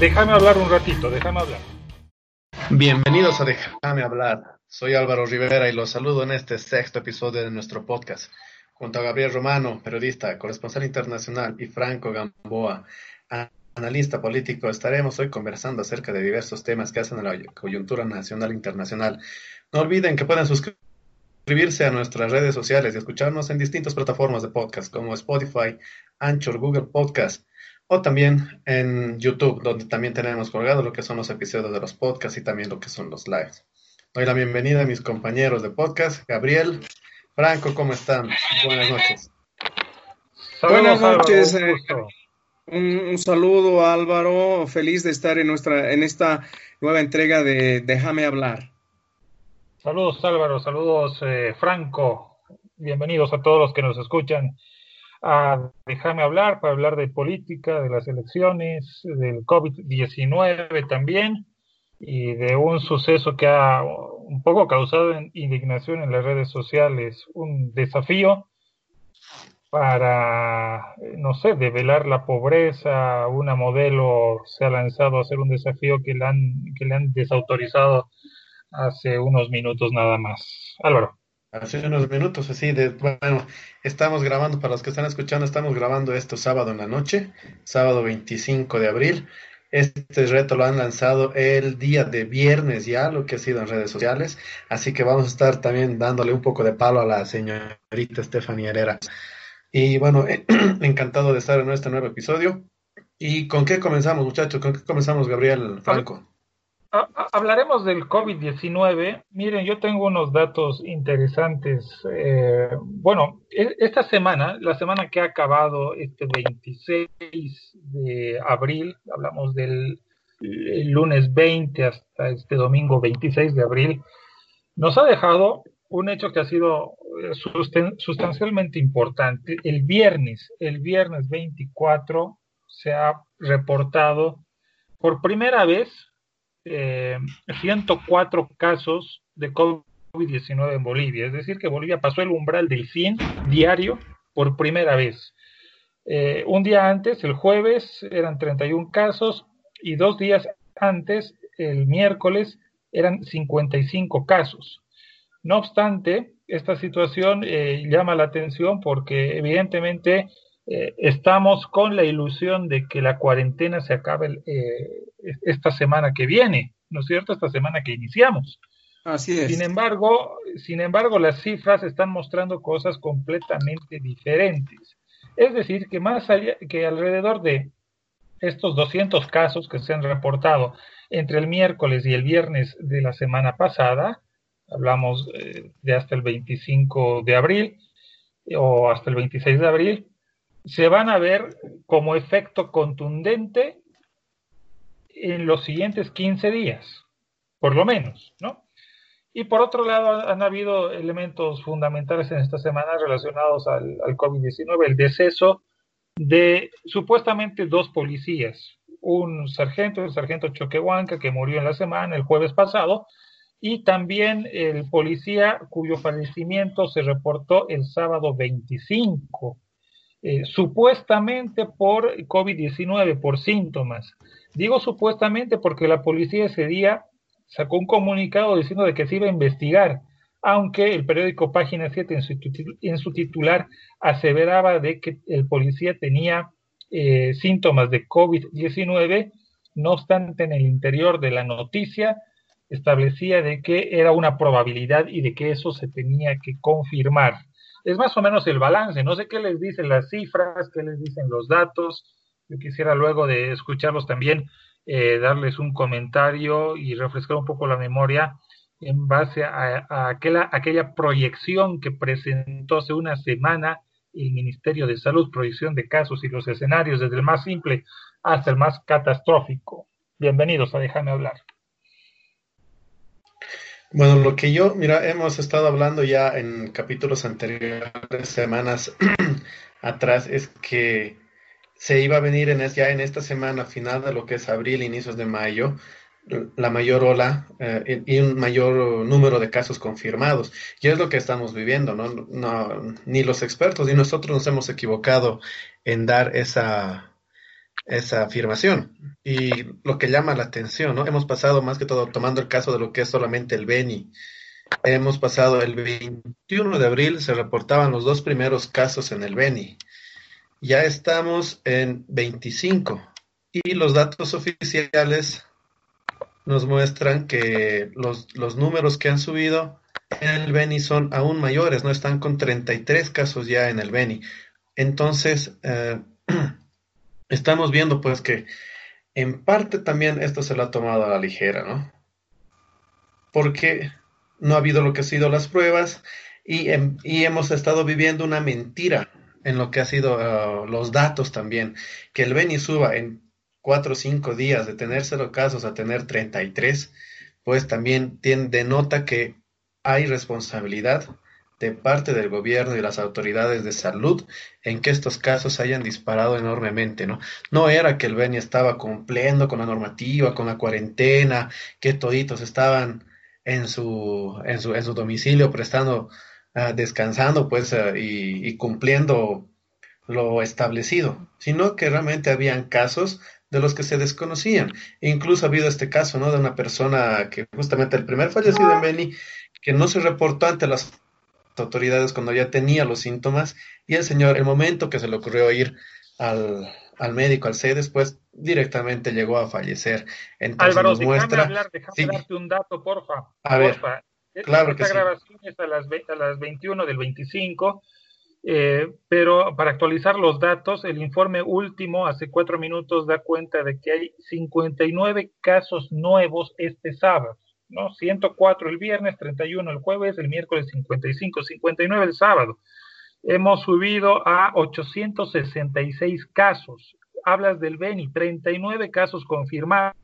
déjame hablar un ratito, déjame hablar. Bienvenidos a Déjame hablar. Soy Álvaro Rivera y los saludo en este sexto episodio de nuestro podcast. Junto a Gabriel Romano, periodista, corresponsal internacional, y Franco Gamboa, analista político, estaremos hoy conversando acerca de diversos temas que hacen a la coyuntura nacional e internacional. No olviden que pueden suscribirse a nuestras redes sociales y escucharnos en distintas plataformas de podcast como Spotify, Anchor, Google Podcast o también en YouTube, donde también tenemos colgado lo que son los episodios de los podcasts y también lo que son los lives. Doy la bienvenida a mis compañeros de podcast, Gabriel, Franco, ¿cómo están? Buenas noches. Buenas noches. Eh, un, saludo Álvaro, feliz de estar en nuestra en esta nueva entrega de Déjame hablar. Saludos Álvaro, saludos eh, Franco, bienvenidos a todos los que nos escuchan a Déjame hablar para hablar de política, de las elecciones, del COVID-19 también y de un suceso que ha un poco causado indignación en las redes sociales, un desafío para, no sé, develar la pobreza, una modelo se ha lanzado a hacer un desafío que le han, que le han desautorizado hace unos minutos nada más. Álvaro. Hace unos minutos, así de, bueno, estamos grabando, para los que están escuchando, estamos grabando esto sábado en la noche, sábado 25 de abril. Este reto lo han lanzado el día de viernes ya, lo que ha sido en redes sociales, así que vamos a estar también dándole un poco de palo a la señorita Stephanie Herrera. Y bueno, encantado de estar en este nuevo episodio. ¿Y con qué comenzamos, muchachos? ¿Con qué comenzamos, Gabriel Hablaremos del COVID-19. Miren, yo tengo unos datos interesantes. Eh, bueno, e, esta semana, la semana que ha acabado este 26 de abril, hablamos del lunes 20 hasta este domingo 26 de abril, nos ha dejado un hecho que ha sido eh, sustancialmente importante. El viernes, el viernes 24, se ha reportado por primera vez 104 eh, casos de COVID-19 en Bolivia. Es decir, que Bolivia pasó el umbral del 100 diario por primera vez. Eh, un día antes, el jueves, eran 31 casos y dos días antes, el miércoles, eran 55 casos. No obstante, esta situación eh, llama la atención porque evidentemente eh, estamos con la ilusión de que la cuarentena se acabe eh, esta semana que viene, ¿no es cierto? Esta semana que iniciamos. Así es. Sin embargo, sin embargo, las cifras están mostrando cosas completamente diferentes. Es decir, que más allá, que alrededor de estos 200 casos que se han reportado entre el miércoles y el viernes de la semana pasada, hablamos eh, de hasta el 25 de abril o hasta el 26 de abril, se van a ver como efecto contundente en los siguientes 15 días, por lo menos, ¿no? Y por otro lado, han habido elementos fundamentales en esta semana relacionados al, COVID-19, el deceso de supuestamente dos policías, un sargento, el sargento Choquehuanca, que murió en la semana, el jueves pasado, y también el policía cuyo fallecimiento se reportó el sábado 25 eh, supuestamente por COVID-19, por síntomas. Digo supuestamente porque la policía ese día sacó un comunicado diciendo de que se iba a investigar, aunque el periódico Página 7 en su, titular aseveraba de que el policía tenía eh, síntomas de COVID-19, no obstante en el interior de la noticia establecía de que era una probabilidad y de que eso se tenía que confirmar es más o menos el balance. No sé qué les dicen las cifras, qué les dicen los datos. Yo quisiera luego de escucharlos también eh, darles un comentario y refrescar un poco la memoria en base a, aquella, aquella proyección que presentó hace una semana el Ministerio de Salud, proyección de casos y los escenarios desde el más simple hasta el más catastrófico. Bienvenidos a Déjame hablar. Bueno, lo que yo, mira, hemos estado hablando ya en capítulos anteriores, semanas atrás, es que se iba a venir en ya en esta semana final de lo que es abril, inicios de mayo, la mayor ola eh, y un mayor número de casos confirmados. Y es lo que estamos viviendo, ¿no? no ni los expertos ni nosotros nos hemos equivocado en dar esa, esa afirmación. Y lo que llama la atención, ¿no? Hemos pasado más que todo, tomando el caso de lo que es solamente el Beni, hemos pasado el 21 de abril, se reportaban los dos primeros casos en el Beni. Ya estamos en 25 y los datos oficiales nos muestran que los, los números que han subido en el Beni son aún mayores, no están con 33 casos ya en el Beni. Entonces, eh, estamos viendo pues que en parte también esto se lo ha tomado a la ligera, ¿no? Porque no ha habido lo que han sido las pruebas y, em, y hemos estado viviendo una mentira en lo que ha sido uh, los datos también. Que el Beni suba en cuatro o cinco días de tener cero casos a tener 33, pues también tiene, denota que hay responsabilidad de parte del gobierno y las autoridades de salud en que estos casos hayan disparado enormemente, ¿no? No era que el Beni estaba cumpliendo con la normativa, con la cuarentena, que toditos estaban en su, en su, en su domicilio prestando, uh, descansando, pues, uh, y, cumpliendo lo establecido, sino que realmente habían casos de los que se desconocían. Incluso ha habido este caso, ¿no? De una persona que justamente el primer fallecido en Beni, que no se reportó ante las autoridades cuando ya tenía los síntomas y el señor, el momento que se le ocurrió ir al, al médico, al C, después directamente llegó a fallecer. Entonces Álvaro, nos muestra... hablar, déjame sí. darte un dato, porfa. A porfa. ver, claro Esta que grabación sí. es a las, a las 21 del 25, eh, pero para actualizar los datos, el informe último, hace cuatro minutos, da cuenta de que hay 59 casos nuevos este sábado. ¿No? 104 el viernes, 31 el jueves, el miércoles 55, 59 el sábado. Hemos subido a 866 casos. Hablas del Beni, 39 casos confirmados.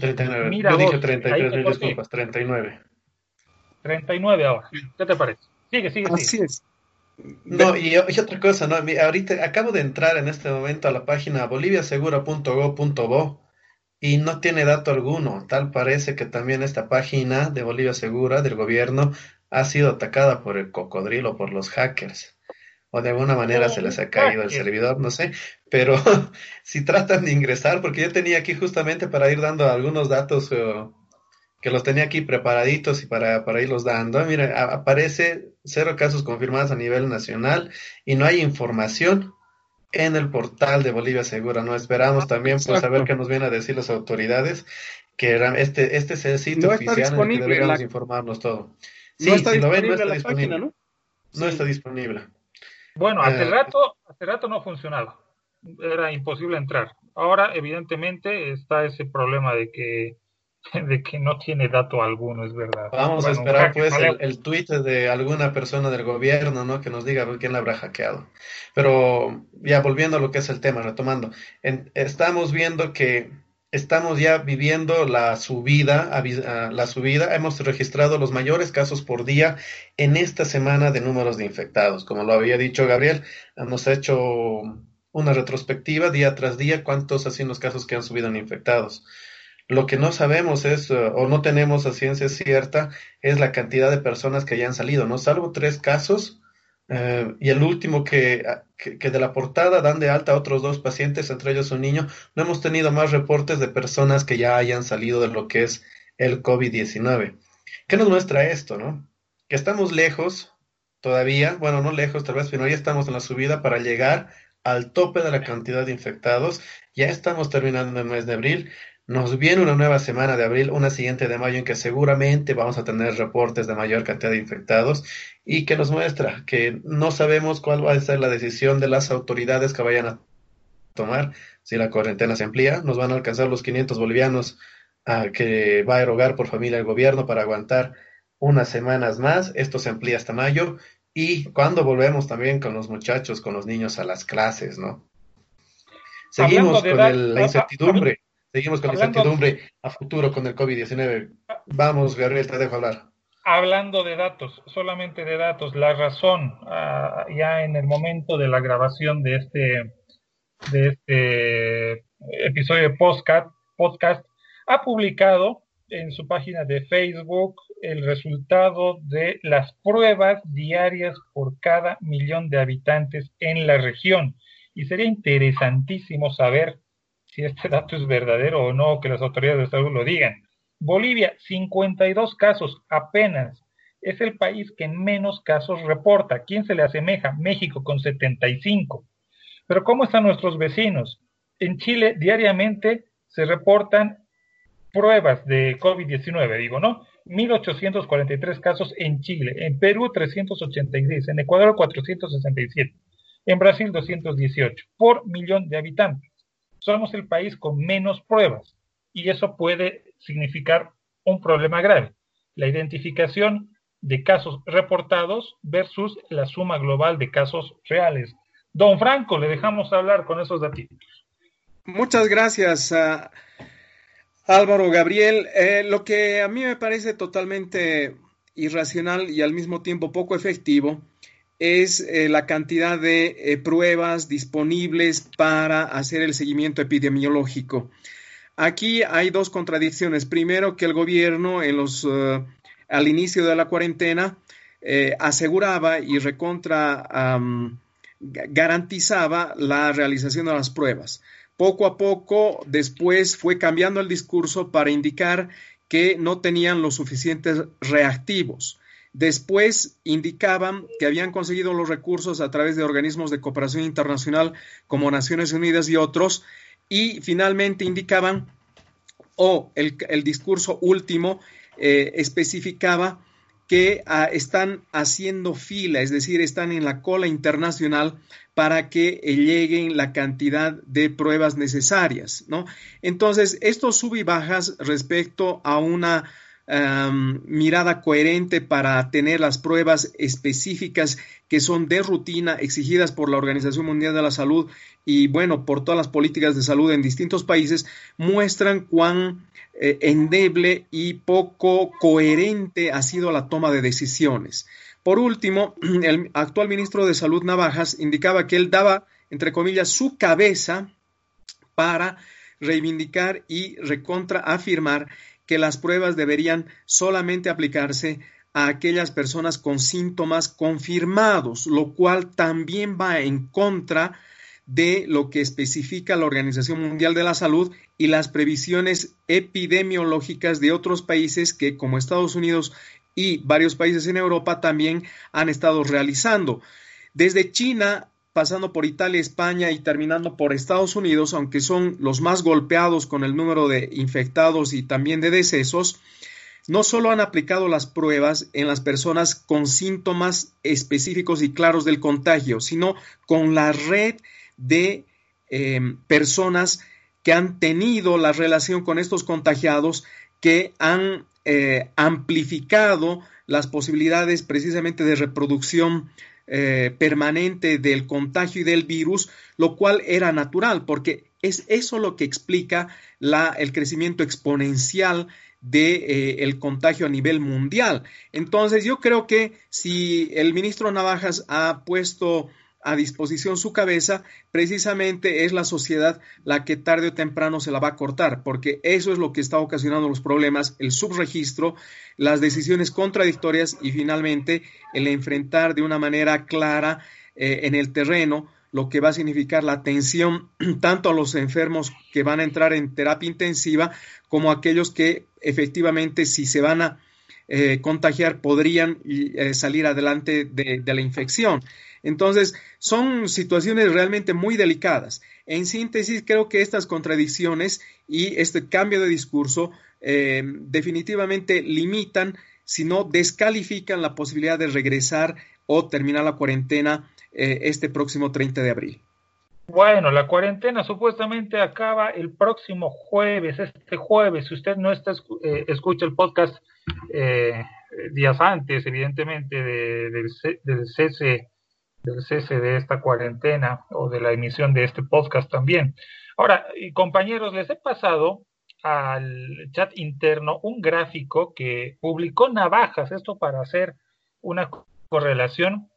39. Mira, Yo vos, dije 33, mil disculpas, 39. 39 ahora. ¿Qué te parece? Sigue, sigue, Así sigue. es. No, y, y, otra cosa, ¿no? Ahorita acabo de entrar en este momento a la página boliviasegura.go.bo y no tiene dato alguno. Tal parece que también esta página de Bolivia Segura del gobierno ha sido atacada por el cocodrilo, por los hackers. O de alguna manera se les ha caído el servidor, no sé. Pero si tratan de ingresar, porque yo tenía aquí justamente para ir dando algunos datos uh, que los tenía aquí preparaditos y para, para irlos dando. Mira, aparece cero casos confirmados a nivel nacional y no hay información en el portal de Bolivia Segura. No esperamos también pues saber qué nos vienen a decir las autoridades, que este, este es el sitio no oficial en el que deberíamos la... informarnos todo. Sí, no está si lo ven, disponible no está la disponible. página, ¿no? No está disponible. Bueno, hace Eh, rato, hace rato no funcionaba. Era imposible entrar. Ahora, evidentemente, está ese problema de que de que no tiene dato alguno, es verdad. Vamos Bueno, a esperar pues el, el tweet de alguna persona del gobierno, ¿no? Que nos diga quién la habrá hackeado. Pero ya volviendo a lo que es el tema, retomando, en- estamos viendo que estamos ya viviendo la subida, ah, la subida, hemos registrado los mayores casos por día en esta semana de números de infectados. Como lo había dicho Gabriel, hemos hecho una retrospectiva día tras día, cuántos han sido los casos que han subido en infectados. Lo que no sabemos es, uh, o no tenemos a ciencia cierta, es la cantidad de personas que hayan salido, ¿no? Salvo tres casos, eh, y el último que, que, que de la portada dan de alta a otros dos pacientes, entre ellos un niño, no hemos tenido más reportes de personas que ya hayan salido de lo que es el COVID-19. ¿Qué nos muestra esto, no? Que estamos lejos todavía, bueno, no lejos tal vez, pero ya estamos en la subida para llegar al tope de la cantidad de infectados. Ya estamos terminando el mes de abril. Nos viene una nueva semana de abril, una siguiente de mayo, en que seguramente vamos a tener reportes de mayor cantidad de infectados y que nos muestra que no sabemos cuál va a ser la decisión de las autoridades que vayan a tomar. Si la cuarentena se amplía, nos van a alcanzar los 500 bolivianos uh, que va a erogar por familia el gobierno para aguantar unas semanas más. Esto se amplía hasta mayo. Y cuando volvemos también con los muchachos, con los niños a las clases, ¿no? Seguimos con el, la incertidumbre. Seguimos con la incertidumbre a futuro con el COVID-19. Vamos, Gabriel, te dejo hablar. Hablando de datos, solamente de datos, la razón, uh, ya en el momento de la grabación de este, de este episodio de podcast, podcast, ha publicado en su página de Facebook el resultado de las pruebas diarias por cada millón de habitantes en la región. Y sería interesantísimo saber si este dato es verdadero o no, que las autoridades de salud lo digan. Bolivia, 52 casos apenas. Es el país que menos casos reporta. ¿Quién se le asemeja? México con 75. Pero ¿cómo están nuestros vecinos? En Chile diariamente se reportan pruebas de COVID-19, digo, ¿no? 1.843 casos en Chile, en Perú 386, en Ecuador 467, en Brasil 218, por millón de habitantes. Somos el país con menos pruebas y eso puede significar un problema grave. La identificación de casos reportados versus la suma global de casos reales. Don Franco, le dejamos hablar con esos datos. Muchas gracias. Álvaro Gabriel, eh, lo que a mí me parece totalmente irracional y al mismo tiempo poco efectivo es eh, la cantidad de eh, pruebas disponibles para hacer el seguimiento epidemiológico. Aquí hay dos contradicciones. Primero, que el gobierno los, al inicio de la cuarentena aseguraba y recontra garantizaba la realización de las pruebas. Poco a poco después fue cambiando el discurso para indicar que no tenían los suficientes reactivos. Después indicaban que habían conseguido los recursos a través de organismos de cooperación internacional como Naciones Unidas y otros, y finalmente indicaban, o el, discurso último eh, especificaba que ah, están haciendo fila, es decir, están en la cola internacional para que eh, lleguen la cantidad de pruebas necesarias, ¿no? Entonces, estos sub y bajas respecto a una mirada coherente para tener las pruebas específicas que son de rutina exigidas por la Organización Mundial de la Salud y, bueno, por todas las políticas de salud en distintos países, muestran cuán eh, endeble y poco coherente ha sido la toma de decisiones. Por último, el actual ministro de Salud Navajas indicaba que él daba, entre comillas, su cabeza para reivindicar y recontra afirmar que las pruebas deberían solamente aplicarse a aquellas personas con síntomas confirmados, lo cual también va en contra de lo que especifica la Organización Mundial de la Salud y las previsiones epidemiológicas de otros países que, como Estados Unidos y varios países en Europa, también han estado realizando. Desde China, pasando por Italia, España y terminando por Estados Unidos, aunque son los más golpeados con el número de infectados y también de decesos, no solo han aplicado las pruebas en las personas con síntomas específicos y claros del contagio, sino con la red de em, personas que han tenido la relación con estos contagiados, que han eh, amplificado las posibilidades precisamente de reproducción eh, permanente del contagio y del virus, lo cual era natural, porque es eso lo que explica la, el crecimiento exponencial del de, eh, contagio a nivel mundial. Entonces, yo creo que si el ministro Navajas ha puesto a disposición su cabeza, precisamente es la sociedad la que tarde o temprano se la va a cortar, porque eso es lo que está ocasionando los problemas, el subregistro, las decisiones contradictorias y finalmente el enfrentar de una manera clara eh, en el terreno lo que va a significar la atención tanto a los enfermos que van a entrar en terapia intensiva como a aquellos que efectivamente si se van a eh, contagiar podrían eh, salir adelante de, la infección. Entonces, son situaciones realmente muy delicadas. En síntesis, creo que estas contradicciones y este cambio de discurso eh, definitivamente limitan, si no descalifican la posibilidad de regresar o terminar la cuarentena este próximo 30 de abril. Bueno, la cuarentena supuestamente acaba el próximo jueves, este jueves. Si usted no está, escucha el podcast eh, días antes, evidentemente, del, cese, del cese de esta cuarentena o de la emisión de este podcast también. Ahora, compañeros, les he pasado al chat interno un gráfico que publicó Navajas, esto para hacer una correlación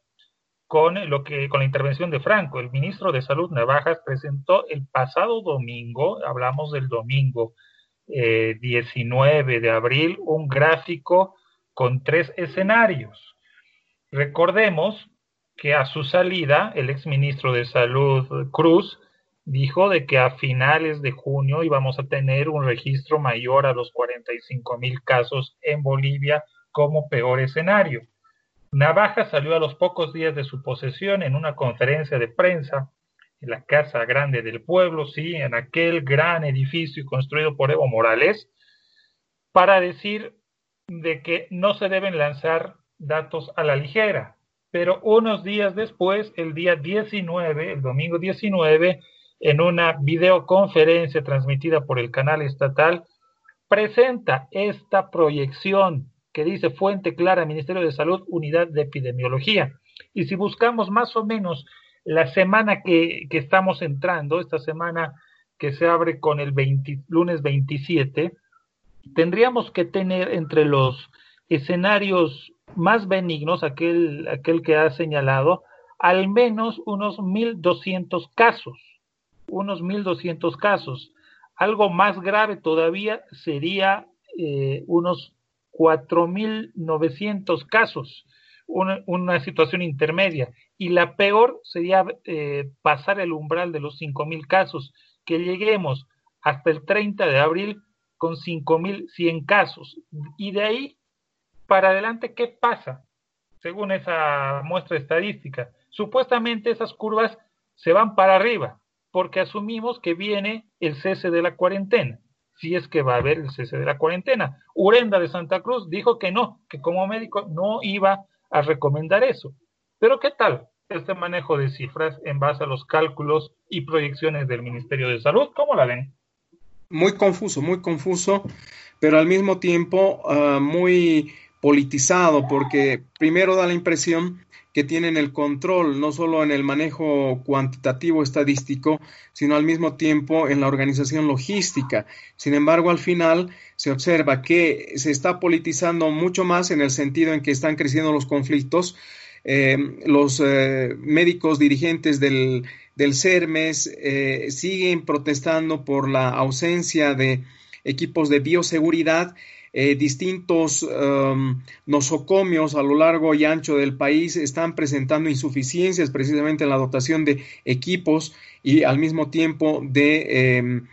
con lo que con la intervención de Franco. El ministro de Salud Navajas presentó el pasado domingo, hablamos del domingo 19 eh, de abril un gráfico con tres escenarios. Recordemos que a su salida, el exministro de Salud Cruz dijo de que a finales de junio íbamos a tener un registro mayor a los 45 mil casos en Bolivia como peor escenario. Navaja salió a los pocos días de su posesión en una conferencia de prensa en la Casa Grande del Pueblo, sí, en aquel gran edificio construido por Evo Morales, para decir de que no se deben lanzar datos a la ligera. Pero unos días después, el día 19, el domingo 19, en una videoconferencia transmitida por el canal estatal, presenta esta proyección que dice fuente clara, Ministerio de Salud, Unidad de Epidemiología. Y si buscamos más o menos la semana que, estamos entrando, esta semana que se abre con el lunes 27, tendríamos que tener entre los escenarios más benignos, aquel, aquel que ha señalado, al menos unos 1.200 casos, unos 1.200 casos. Algo más grave todavía sería eh, unos 4.900 casos, una, una, situación intermedia. Y la peor sería eh, pasar el umbral de los 5.000 casos, que lleguemos hasta el 30 de abril con 5.100 casos. Y de ahí para adelante, ¿qué pasa? Según esa muestra estadística. Supuestamente esas curvas se van para arriba, porque asumimos que viene el cese de la cuarentena, si es que va a haber el cese de la cuarentena. Urenda de Santa Cruz dijo que no, que como médico no iba a recomendar eso. Pero ¿qué tal este manejo de cifras en base a los cálculos y proyecciones del Ministerio de Salud? ¿Cómo la ven? muy confuso, muy confuso, pero al mismo tiempo uh, muy politizado, porque primero da la impresión que tienen el control no solo en el manejo cuantitativo estadístico, sino al mismo tiempo en la organización logística. Sin embargo, al final se observa que se está politizando mucho más en el sentido en que están creciendo los conflictos. Eh, los eh, médicos dirigentes del, del CERMES eh, siguen protestando por la ausencia de equipos de bioseguridad. Eh, distintos um, nosocomios a lo largo y ancho del país están presentando insuficiencias precisamente en la dotación de equipos y al mismo tiempo de em,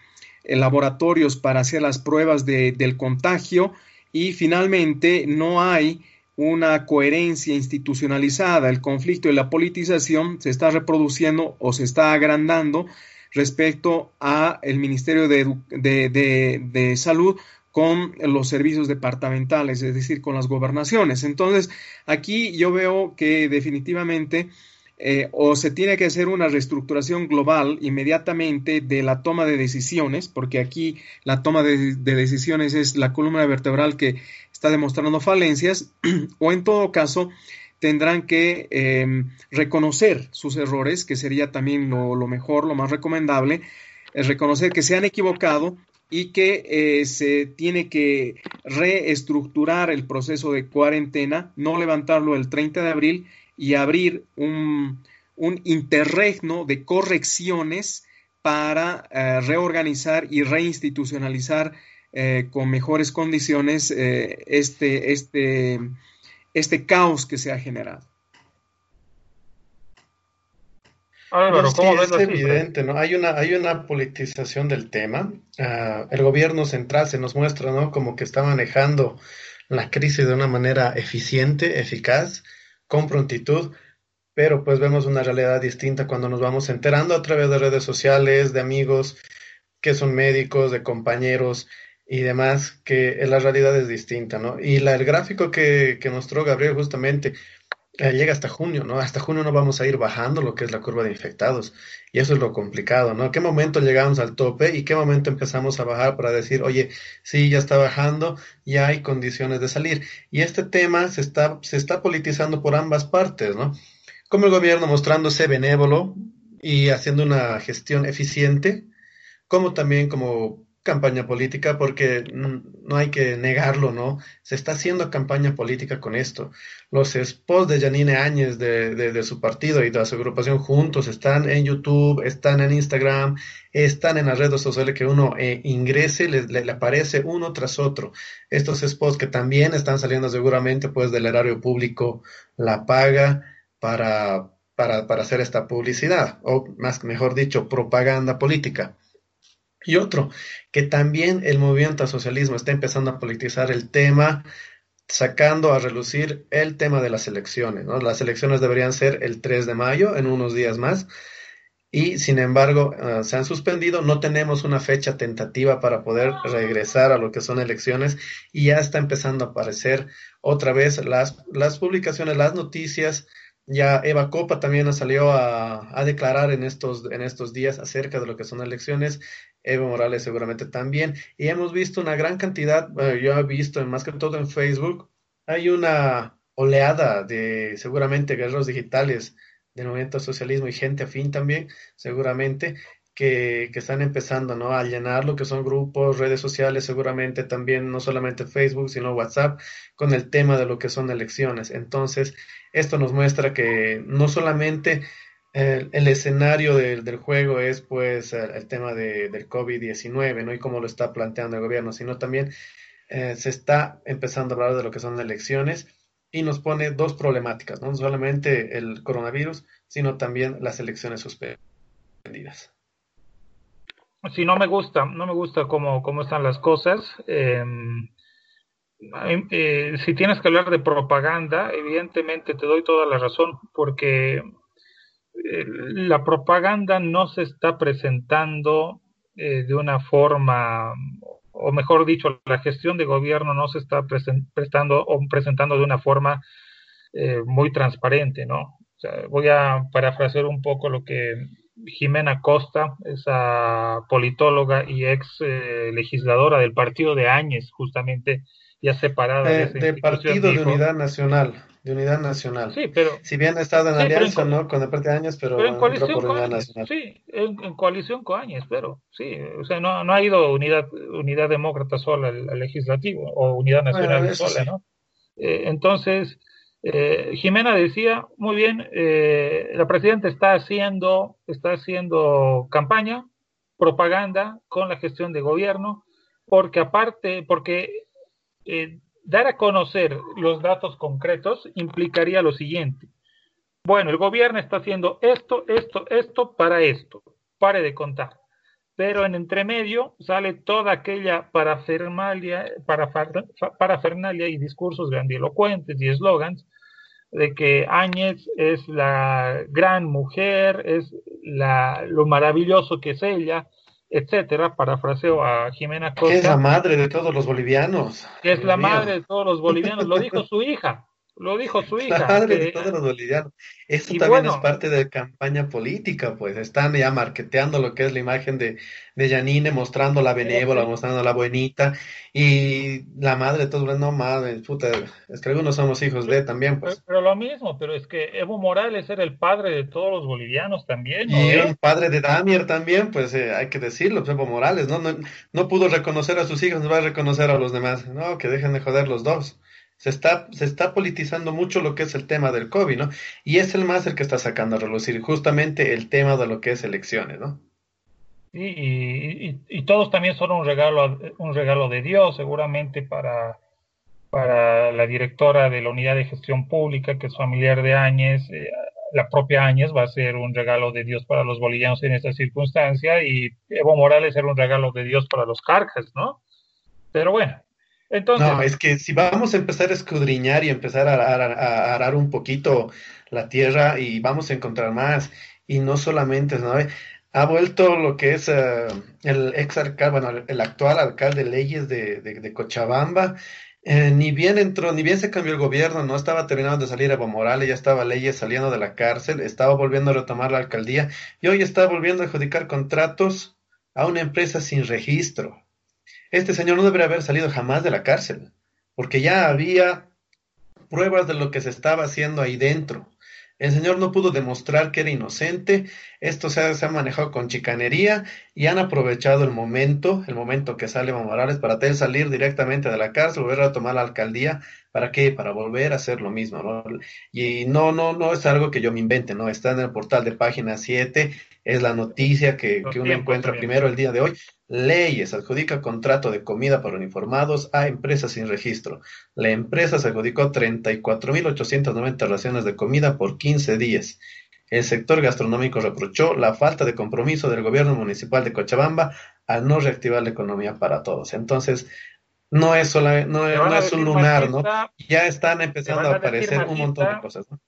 laboratorios para hacer las pruebas de, del contagio y finalmente no hay una coherencia institucionalizada. El conflicto y la politización se está reproduciendo o se está agrandando respecto a el Ministerio de, de, Salud con los servicios departamentales, es decir, con las gobernaciones. Entonces, aquí yo veo que definitivamente eh, o se tiene que hacer una reestructuración global inmediatamente de la toma de decisiones, porque aquí la toma de, de decisiones es la columna vertebral que está demostrando falencias o en todo caso tendrán que em, reconocer sus errores, que sería también lo, mejor, lo más recomendable, es reconocer que se han equivocado y que eh, se tiene que reestructurar el proceso de cuarentena, no levantarlo el 30 de abril y abrir un, un interregno de correcciones para eh, reorganizar y reinstitucionalizar eh, con mejores condiciones este, este, este caos que se ha generado. Es evidente, ¿no? Hay una, hay una politización del tema. Ah, el gobierno central se nos muestra, ¿no? Como que está manejando la crisis de una manera eficiente, eficaz, con prontitud, pero pues vemos una realidad distinta cuando nos vamos enterando a través de redes sociales, de amigos que son médicos, de compañeros, y demás, que la realidad es distinta, ¿no? Y la, el gráfico que, que mostró Gabriel justamente llega hasta junio, ¿no? Hasta junio no vamos a ir bajando lo que es la curva de infectados. Y eso es lo complicado, ¿no? ¿Qué momento llegamos al tope y qué momento empezamos a bajar para decir, oye, sí, ya está bajando, ya hay condiciones de salir? Y este tema se está, se está politizando por ambas partes, ¿no? Como el gobierno mostrándose benévolo y haciendo una gestión eficiente, como también como campaña política porque no hay que negarlo, ¿no? Se está haciendo campaña política con esto. Los spots de Janine Áñez de, de, su partido y de su agrupación juntos están en YouTube, están en Instagram, están en las redes sociales que uno eh, ingrese, le, aparece uno tras otro. Estos spots que también están saliendo seguramente pues del erario público, la paga para para, para hacer esta publicidad, o más mejor dicho, propaganda política. Y otro, que también el movimiento al socialismo está empezando a politizar el tema, sacando a relucir el tema de las elecciones. Las elecciones deberían ser el 3 de mayo, en unos días más, y sin embargo uh, se han suspendido. No tenemos una fecha tentativa para poder regresar a lo que son elecciones y ya está empezando a aparecer otra vez las, las publicaciones, las noticias ya Eva Copa también salió a, a, declarar en estos, en estos días acerca de lo que son elecciones. Evo Morales seguramente también. Y hemos visto una gran cantidad, yo he visto más que todo en Facebook, hay una oleada de seguramente guerreros digitales del movimiento socialismo y gente afín también, seguramente, que, que, están empezando ¿no? a llenar lo que son grupos, redes sociales, seguramente también, no solamente Facebook, sino WhatsApp, con el tema de lo que son elecciones. Entonces, esto nos muestra que no solamente el, escenario del, del, juego es pues el, tema de, del COVID-19, ¿no? Y cómo lo está planteando el gobierno, sino también eh, se está empezando a hablar de lo que son elecciones y nos pone dos problemáticas, ¿no? no solamente el coronavirus, sino también las elecciones suspendidas. Sí, no me gusta, no me gusta cómo, cómo están las cosas. Eh, eh, si tienes que hablar de propaganda, evidentemente te doy toda la razón, porque la propaganda no se está presentando eh, de una forma, o mejor dicho, la gestión de gobierno no se está prestando o presentando de una forma eh, muy transparente, ¿no? Voy a parafrasear un poco lo que Jimena Costa, esa politóloga y ex eh, legisladora del partido de Áñez, justamente ya separada de, de, de partido dijo, de unidad nacional de unidad nacional. Sí, pero si bien ha estado en sí, alianza, en, ¿no? Con el de Áñez, pero, pero en coalición por unidad nacional. Sí, en, en, coalición con Áñez, pero sí, o sea, no, no ha ido unidad unidad demócrata sola al, al legislativo o unidad nacional bueno, sola, sí. ¿no? Eh, entonces, eh, Jimena decía, muy bien, eh, la presidenta está haciendo, está haciendo campaña, propaganda con la gestión de gobierno, porque aparte, porque eh, dar a conocer los datos concretos implicaría lo siguiente. Bueno, el gobierno está haciendo esto, esto, esto para esto. Pare de contar. Pero en entremedio sale toda aquella parafernalia, parafernalia y discursos grandilocuentes y eslogans de que Áñez es la gran mujer, es lo maravilloso que es ella, etcétera, parafraseo a Jimena Costa. Que es la madre de todos los bolivianos. Que es la madre de todos los bolivianos, lo dijo su hija. Lo dijo su hija. La madre que... de todos los bolivianos. Esto también bueno, es parte de campaña política, pues. Están ya marketeando lo que es la imagen de, de Janine, mostrando la benévola, sí. mostrando la buenita. Y la madre de todos, no madre, puta, es que algunos somos hijos de también, pues. Pero, pero, lo mismo, pero es que Evo Morales era el padre de todos los bolivianos también. ¿no? Y era un padre de Damier también, pues eh, hay que decirlo, pues, Evo Morales, ¿no? ¿no? No pudo reconocer a sus hijos, no va a reconocer a los demás. No, que dejen de joder los dos se está, se está politizando mucho lo que es el tema del COVID, ¿no? Y es el más el que está sacando a relucir justamente el tema de lo que es elecciones, ¿no? Y, y, y, todos también son un regalo, un regalo de Dios, seguramente para, para la directora de la unidad de gestión pública, que es familiar de Áñez, eh, la propia Áñez va a ser un regalo de Dios para los bolivianos en esta circunstancia, y Evo Morales era un regalo de Dios para los carjas, ¿no? Pero bueno, no, es que si vamos a empezar a escudriñar y empezar a, arar un poquito la tierra y vamos a encontrar más, y no solamente, ¿no? Ha vuelto lo que es uh, el ex alcalde, bueno, el actual alcalde Leyes de, de, de Cochabamba, eh, ni bien entró, ni bien se cambió el gobierno, no estaba terminando de salir Evo Morales, ya estaba Leyes saliendo de la cárcel, estaba volviendo a retomar la alcaldía y hoy está volviendo a adjudicar contratos a una empresa sin registro. Este señor no debería haber salido jamás de la cárcel, porque ya había pruebas de lo que se estaba haciendo ahí dentro. El señor no pudo demostrar que era inocente, esto se ha, se ha, manejado con chicanería y han aprovechado el momento, el momento que sale Evo Morales para él salir directamente de la cárcel, volver a tomar la alcaldía, ¿para qué? Para volver a hacer lo mismo, ¿no? Y no, no, no es algo que yo me invente, ¿no? Está en el portal de página 7, es la noticia que, que uno encuentra primero el día de hoy. Leyes adjudica contrato de comida para uniformados a empresas sin registro. La empresa se adjudicó 34.890 raciones de comida por 15 días. El sector gastronómico reprochó la falta de compromiso del gobierno municipal de Cochabamba al no reactivar la economía para todos. Entonces, no es, solo, no, es un lunar, ¿no? Ya están empezando a, aparecer un montón de cosas, ¿no?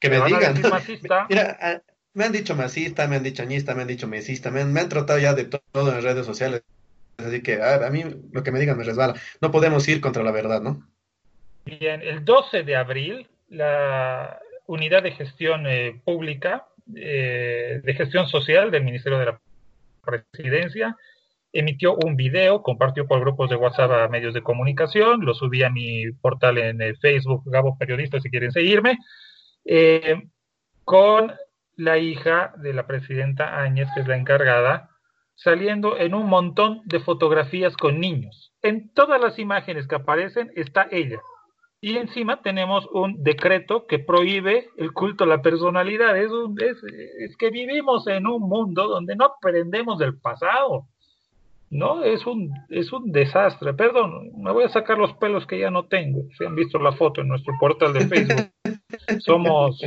Que me, digan. Mira, me han dicho masista, me han dicho añista, me han dicho mesista, me han, tratado ya de todo en redes sociales. Así que a, mí lo que me digan me resbala. No podemos ir contra la verdad, ¿no? Bien, el 12 de abril, la unidad de gestión eh, pública, eh, de gestión social del Ministerio de la Presidencia, emitió un video, compartió por grupos de WhatsApp a medios de comunicación, lo subí a mi portal en eh, Facebook, Gabo Periodista, si quieren seguirme, con la hija de la presidenta Áñez, que es la encargada, saliendo en un montón de fotografías con niños. En todas las imágenes que aparecen está ella. Y encima tenemos un decreto que prohíbe el culto a la personalidad. Es, es, que vivimos en un mundo donde no aprendemos del pasado. ¿no? Es un, es un desastre. Perdón, me voy a sacar los pelos que ya no tengo. Si han visto la foto en nuestro portal de Facebook. Somos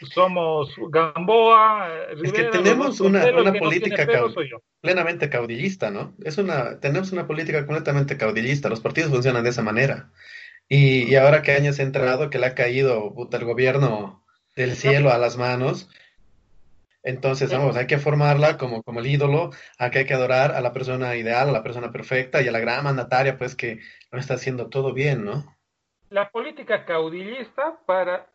somos Gamboa, es que tenemos una, política plenamente caudillista, ¿no? Es una, tenemos una política completamente caudillista, los partidos funcionan de esa manera. Y, ahora que años ha entrado, que le ha caído el gobierno del cielo a las manos, entonces, vamos, hay que formarla como, como el ídolo, a que hay que adorar a la persona ideal, a la persona perfecta y a la gran mandataria, pues que no está haciendo todo bien, ¿no? La política caudillista para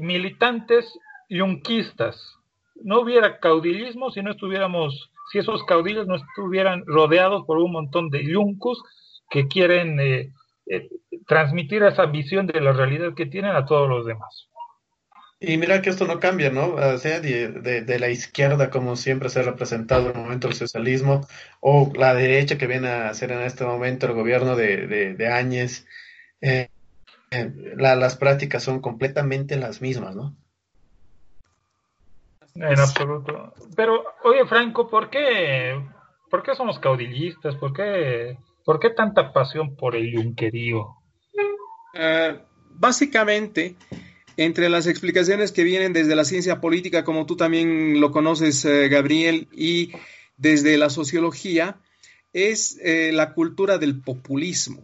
militantes yunquistas. No hubiera caudillismo si no estuviéramos, si esos caudillos no estuvieran rodeados por un montón de yuncos que quieren eh, eh, transmitir esa visión de la realidad que tienen a todos los demás. Y mira que esto no cambia, ¿no? O sea, de, la izquierda, como siempre se ha representado en el momento del socialismo, o la derecha que viene a ser en este momento el gobierno de, de, Áñez. Eh, las prácticas son completamente las mismas, ¿no? En absoluto. Pero, oye, Franco, ¿por qué, por qué somos caudillistas? ¿Por qué, por qué tanta pasión por el yunquerío? Eh, básicamente, entre las explicaciones que vienen desde la ciencia política, como tú también lo conoces, eh, Gabriel, y desde la sociología, es eh, la cultura del populismo.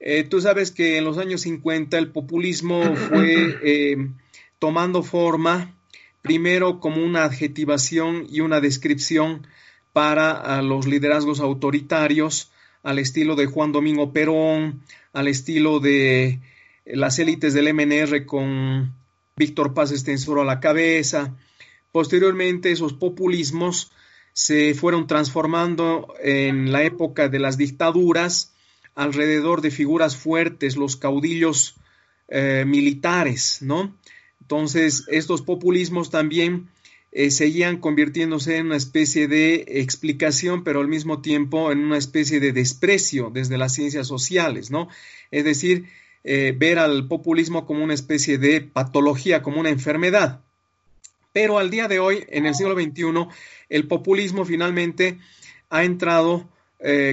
Eh, tú sabes que en los años 50 el populismo fue eh, tomando forma primero como una adjetivación y una descripción para los liderazgos autoritarios, al estilo de Juan Domingo Perón, al estilo de las élites del MNR con Víctor Paz Estensoro a la cabeza. Posteriormente, esos populismos se fueron transformando en la época de las dictaduras, alrededor de figuras fuertes, los caudillos eh, militares, ¿no? Entonces, estos populismos también eh, seguían convirtiéndose en una especie de explicación, pero al mismo tiempo en una especie de desprecio desde las ciencias sociales, ¿no? Es decir, eh, ver al populismo como una especie de patología, como una enfermedad. Pero al día de hoy, en el siglo XXI, el populismo finalmente ha entrado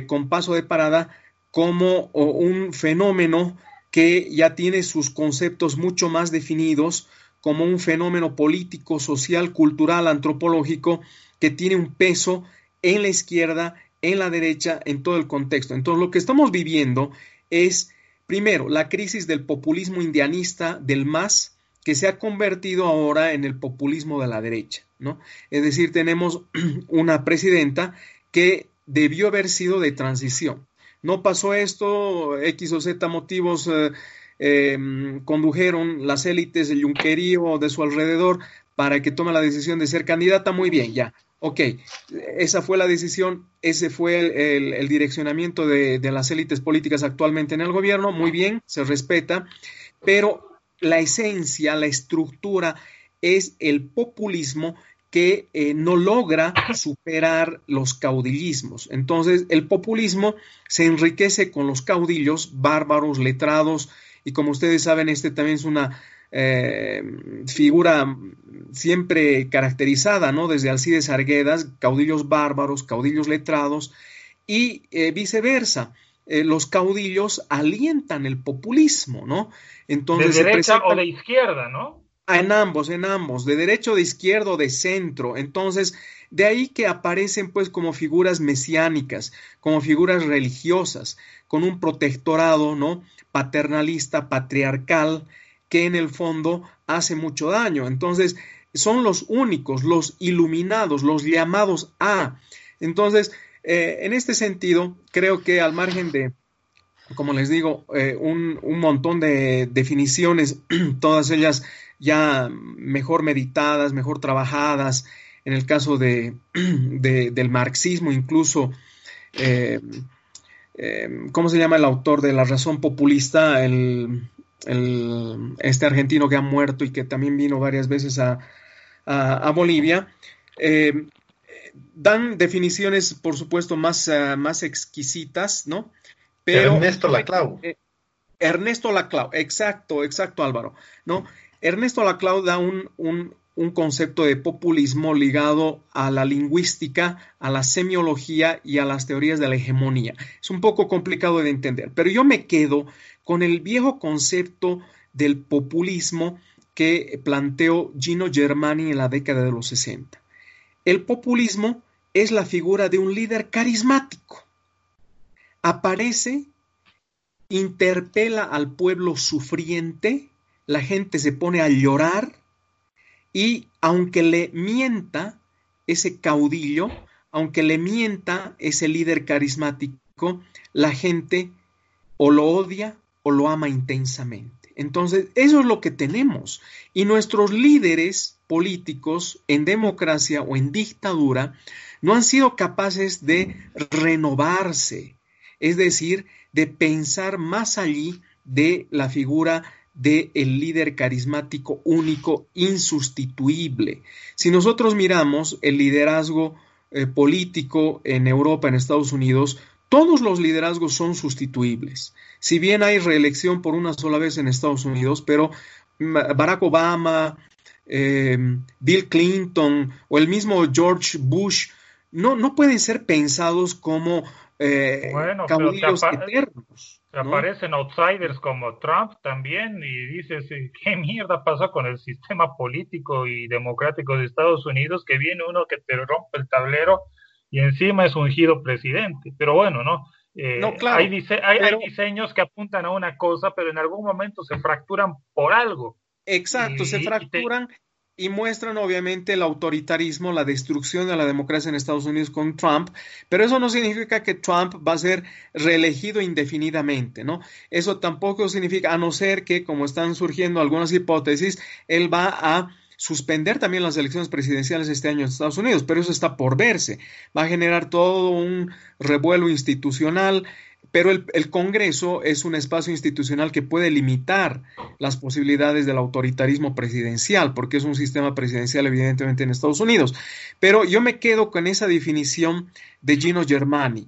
con paso de parada como un fenómeno que ya tiene sus conceptos mucho más definidos como un fenómeno político, social, cultural, antropológico, que tiene un peso en la izquierda, en la derecha, en todo el contexto. Entonces, lo que estamos viviendo es, primero, la crisis del populismo indianista, del MAS, que se ha convertido ahora en el populismo de la derecha, ¿no? Es decir, tenemos una presidenta que debió haber sido de transición no pasó esto, X o Z motivos eh, em, condujeron las élites del yunquerío de su alrededor para que tome la decisión de ser candidata, muy bien, ya. Ok, esa fue la decisión, ese fue el, direccionamiento de las élites políticas actualmente en el gobierno, muy bien, se respeta, pero la esencia, la estructura es el populismo que eh, no logra superar los caudillismos. Entonces, el populismo se enriquece con los caudillos bárbaros, letrados, y como ustedes saben, este también es una eh, figura siempre caracterizada, ¿no? Desde Alcides Arguedas, caudillos bárbaros, caudillos letrados, y eh, viceversa. los caudillos alientan el populismo, ¿no? Entonces, de derecha o de izquierda, ¿no? En ambos, en ambos, de derecho, de izquierdo, de centro. Entonces, de ahí que aparecen pues como figuras mesiánicas, como figuras religiosas, con un protectorado, ¿no? Paternalista, patriarcal, que en el fondo hace mucho daño. Entonces, son los únicos, los iluminados, los llamados a. Entonces, eh, en este sentido, creo que al margen de, como les digo, eh, un, montón de definiciones, todas ellas ya mejor meditadas, mejor trabajadas, en el caso de, del marxismo incluso, eh, ¿cómo se llama el autor de La Razón Populista? El, este argentino que ha muerto y que también vino varias veces a, a, Bolivia, eh, dan definiciones, por supuesto, más, eh, más exquisitas, ¿no? Pero, Ernesto Laclau. Eh, Ernesto Laclau, exacto, exacto Álvaro, ¿no? Ernesto Laclau da un, un, un, concepto de populismo ligado a la lingüística, a la semiología y a las teorías de la hegemonía. Es un poco complicado de entender, pero yo me quedo con el viejo concepto del populismo que planteó Gino Germani en la década de los 60. El populismo es la figura de un líder carismático. Aparece, interpela al pueblo sufriente, la gente se pone a llorar y aunque le mienta ese caudillo, aunque le mienta ese líder carismático, la gente o lo odia o lo ama intensamente. Entonces, eso es lo que tenemos. Y nuestros líderes políticos en democracia o en dictadura no han sido capaces de renovarse, es decir, de pensar más allí de la figura del el líder carismático único, insustituible. Si nosotros miramos el liderazgo eh, político en Europa, en Estados Unidos, todos los liderazgos son sustituibles. Si bien hay reelección por una sola vez en Estados Unidos, pero Barack Obama, eh, Bill Clinton o el mismo George Bush no, no pueden ser pensados como eh, caudillos eternos. Aparecen outsiders como Trump también y dices, ¿qué mierda pasó con el sistema político y democrático de Estados Unidos? Que viene uno que te rompe el tablero y encima es ungido presidente. Pero bueno, ¿no? Eh, hay, diseños que apuntan a una cosa, pero en algún momento se fracturan por algo. Exacto, se fracturan y, muestran obviamente el autoritarismo, la destrucción de la democracia en Estados Unidos con Trump, pero eso no significa que Trump va a ser reelegido indefinidamente, ¿no? Eso tampoco significa, a no ser que, como están surgiendo algunas hipótesis, él va a suspender también las elecciones presidenciales este año en Estados Unidos, pero eso está por verse. Va a generar todo un revuelo institucional, pero el, Congreso es un espacio institucional que puede limitar las posibilidades del autoritarismo presidencial, porque es un sistema presidencial evidentemente en Estados Unidos. Pero yo me quedo con esa definición de Gino Germani.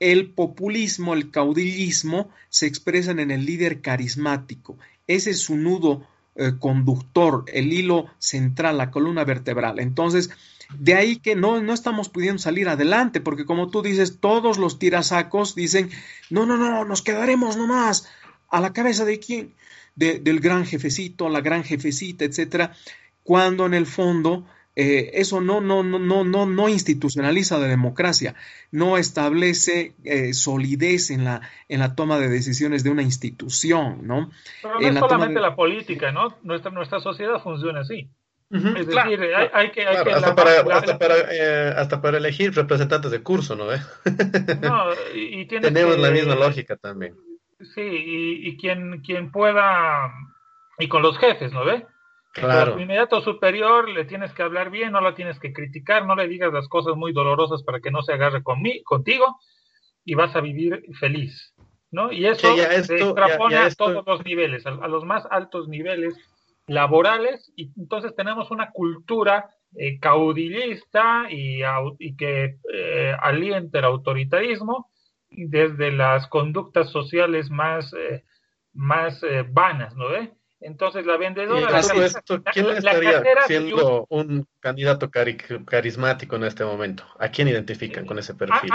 El populismo, el caudillismo se expresan en el líder carismático. Ese es su nudo eh, conductor, el hilo central, la columna vertebral. Entonces, de ahí que no, no estamos pudiendo salir adelante, porque como tú dices, todos los tirasacos dicen, no, no, no, nos quedaremos nomás a la cabeza de quién, del gran jefecito, la gran jefecita, etcétera, cuando en el fondo eh, eso no, no, no, no, no, no institucionaliza la democracia, no establece eh, solidez en la, en la toma de decisiones de una institución, ¿no? Pero no es solamente la política, ¿no? Nuestra, nuestra sociedad funciona así. Es decir, hay, que... hasta, para, hasta, para, eh, hasta, para, elegir representantes de curso, ¿no? no y, Tenemos la misma lógica también. Sí, y, y quien, quien pueda... Y con los jefes, ¿no ve? Claro. tu inmediato superior le tienes que hablar bien, no la tienes que criticar, no le digas las cosas muy dolorosas para que no se agarre contigo y vas a vivir feliz, ¿no? Y eso se extrapone a todos los niveles, a, los más altos niveles laborales y entonces tenemos una cultura eh, caudillista y, que eh, alienta el autoritarismo desde las conductas sociales más, eh, más vanas, ¿no ve? Entonces la vendedora... ¿Quién estaría siendo un candidato carismático en este momento? ¿A quién identifican con ese perfil?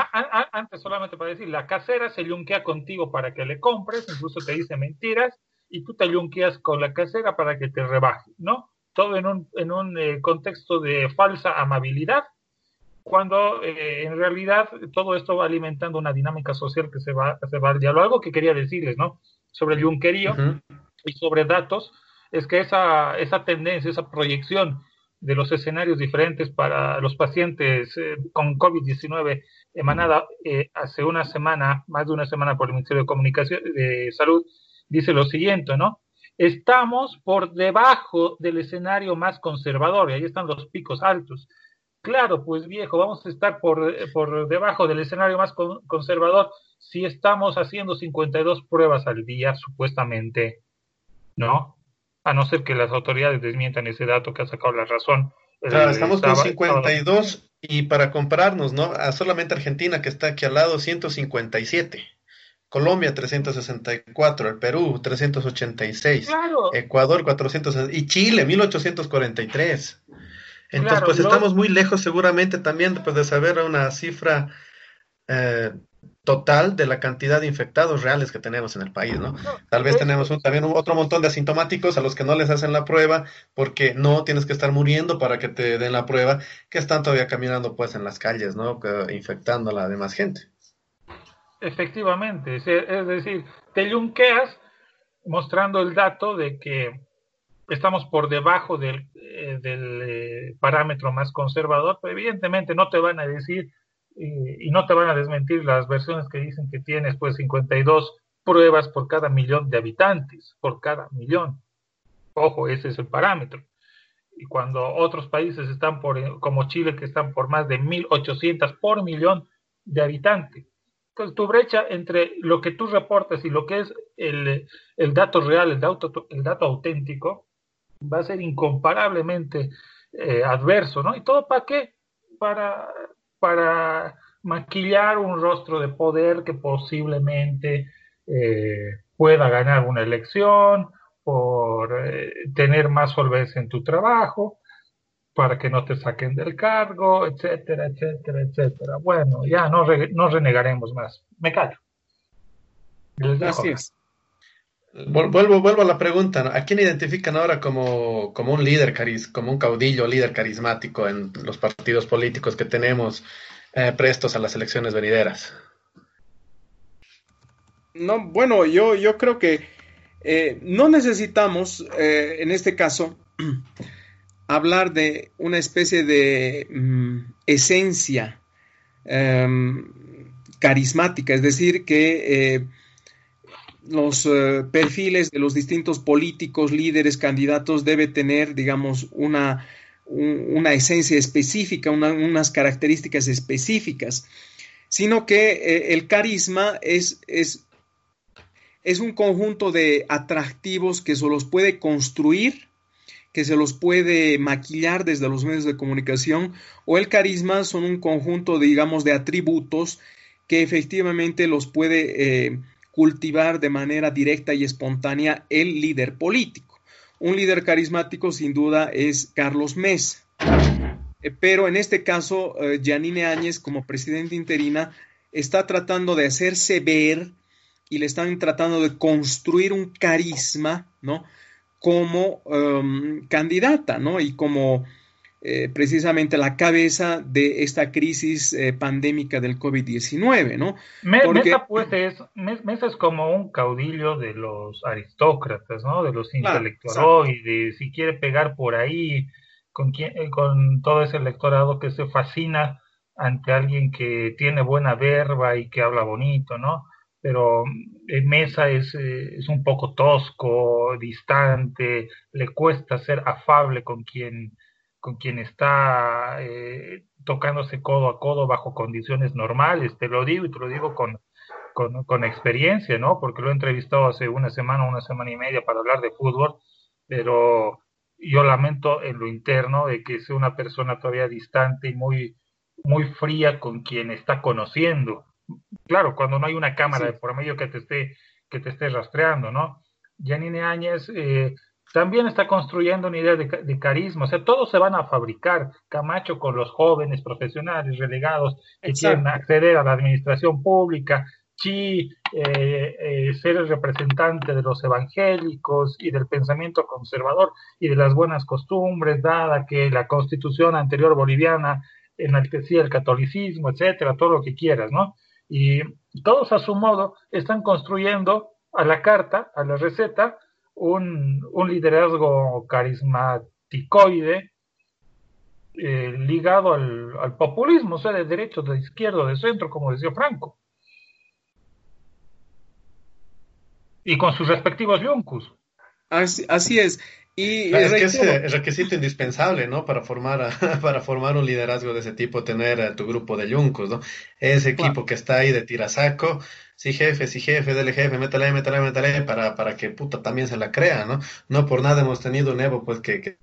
antes solamente para decir, la casera se yunquea contigo para que le compres, incluso te dice mentiras, y tú te yunqueas con la casera para que te rebaje, ¿no? todo en un, en un eh, contexto de falsa amabilidad, cuando eh, en realidad todo esto va alimentando una dinámica social que se va, se va al diálogo. Algo que quería decirles, ¿no? Sobre el yunquerío y sobre datos, es que esa, esa tendencia, esa proyección de los escenarios diferentes para los pacientes eh, con COVID-19 emanada eh, hace una semana, más de una semana por el Ministerio de Comunicación de Salud, dice lo siguiente, ¿no? Estamos por debajo del escenario más conservador, y ahí están los picos altos. Claro, pues viejo, vamos a estar por, por debajo del escenario más conservador si estamos haciendo 52 pruebas al día, supuestamente, ¿no? A no ser que las autoridades desmientan ese dato que ha sacado la razón. Claro, estamos con 52 y para compararnos, ¿no? A solamente Argentina, que está aquí al lado, 157. Colombia 364, el Perú 386, Ecuador 400 y Chile 1843. Entonces, pues estamos muy lejos seguramente también pues, de saber una cifra eh, total de la cantidad de infectados reales que tenemos en el país, ¿no? Tal vez tenemos también otro montón de asintomáticos a los que no les hacen la prueba porque no tienes que estar muriendo para que te den la prueba, que están todavía caminando pues en las calles, ¿no? infectando a la demás gente. Efectivamente, es decir, te yunqueas mostrando el dato de que estamos por debajo del, eh, eh, parámetro más conservador, pero evidentemente no te van a decir eh, y no te van a desmentir las versiones que dicen que tienes pues 52 pruebas por cada millón de habitantes, por cada millón. Ojo, ese es el parámetro. Y cuando otros países están por, como Chile, que están por más de 1.800 por millón de habitantes. Tu brecha entre lo que tú reportas y lo que es el, dato real, el dato, el dato auténtico, va a ser incomparablemente eh, adverso, ¿no? ¿Y todo para qué? Para, para maquillar un rostro de poder que posiblemente eh, pueda ganar una elección, por eh, tener más solvencia en tu trabajo, para que no te saquen del cargo, etcétera, etcétera, etcétera. Bueno, ya no, no renegaremos más. Me callo. Gracias. Vuelvo, vuelvo a la pregunta, ¿a quién identifican ahora como, como un líder, cariz, como un caudillo, líder carismático en los partidos políticos que tenemos eh, prestos a las elecciones venideras? No, bueno, yo, yo creo que eh, no necesitamos, eh, en este caso, hablar de una especie de mm, esencia em, carismática, es decir, que eh, los eh, perfiles de los distintos políticos, líderes, candidatos debe tener, digamos, una, una esencia específica, unas características específicas, sino que eh, el carisma es, es, es un conjunto de atractivos que se los puede construir que se los puede maquillar desde los medios de comunicación, o el carisma son un conjunto, digamos, de atributos que efectivamente los puede eh, cultivar de manera directa y espontánea el líder político. Un líder carismático sin duda es Carlos Mesa. Eh, pero en este caso, eh, Janine Áñez, como presidenta interina, está tratando de hacerse ver y le están tratando de construir un carisma, ¿no? Como em, candidata, ¿no? Y como eh, precisamente la cabeza de esta crisis eh, pandémica del COVID-19, ¿no? Mesa, pues, es, Mesa es como un caudillo de los aristócratas, ¿no? De los intelectuales, si quiere pegar por ahí con, eh, con todo ese electorado que se fascina ante alguien que tiene buena verba y que habla bonito, ¿no? Pero en Mesa es, eh, es, un poco tosco, distante, le cuesta ser afable con quien, con quien está eh, tocándose codo a codo bajo condiciones normales, te lo digo y te lo digo con, con, con, experiencia, ¿no? Porque lo he entrevistado hace una semana, una semana y media para hablar de fútbol, pero yo lamento en lo interno de que sea una persona todavía distante y muy, muy fría con quien está conociendo claro, cuando no hay una cámara de por medio que te esté, que te esté rastreando, ¿no? Janine Áñez eh, también está construyendo una idea de, carisma, o sea, todos se van a fabricar. Camacho con los jóvenes profesionales relegados que quieren acceder a la administración pública, Chi eh, eh, ser el representante de los evangélicos y del pensamiento conservador y de las buenas costumbres, dada que la constitución anterior boliviana enaltecía el catolicismo, etcétera, todo lo que quieras, ¿no? Y todos a su modo están construyendo a la carta, a la receta, un, un liderazgo carismaticoide eh, ligado al, al, populismo, sea, de derecho, de izquierda, de centro, como decía Franco. Y con sus respectivos yuncus. Así, así es. Y es que es el requisito indispensable, ¿no? Para formar, para formar un liderazgo de ese tipo, tener a tu grupo de yuncos, ¿no? Ese equipo que está ahí de tirasaco, sí jefe, sí jefe, dele jefe, métale, métale, métale, para, para que puta también se la crea, ¿no? No por nada hemos tenido un Evo, pues que, que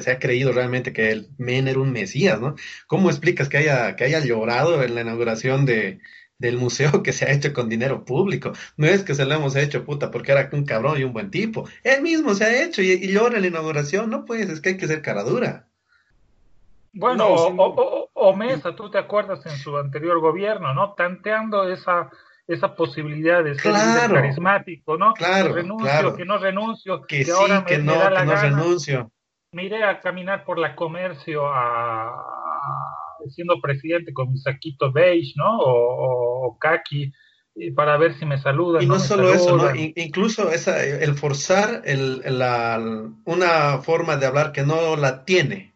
se ha creído realmente que el Men era un mesías, ¿no? ¿Cómo explicas que haya, que haya llorado en la inauguración de, del museo que se ha hecho con dinero público? No es que se lo hemos hecho, puta, porque era un cabrón y un buen tipo. Él mismo se ha hecho y, y llora en la inauguración, no pues, es que hay que ser cara dura. Bueno, no, o, o, o, Mesa, tú te acuerdas en su anterior gobierno, ¿no? Tanteando esa esa posibilidad de ser claro, carismático, ¿no? Claro, que renuncio, claro. que no renuncio, que, que sí, ahora que me, no, me da la que no gana. renuncio me iré a caminar por la comercio a, siendo presidente con mi saquito beige, ¿no? O, o, o kaki para ver si me saludan. Y no, no solo eso, ¿no? incluso esa, el forzar el, la, una forma de hablar que no la tiene.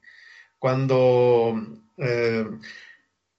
Cuando, eh,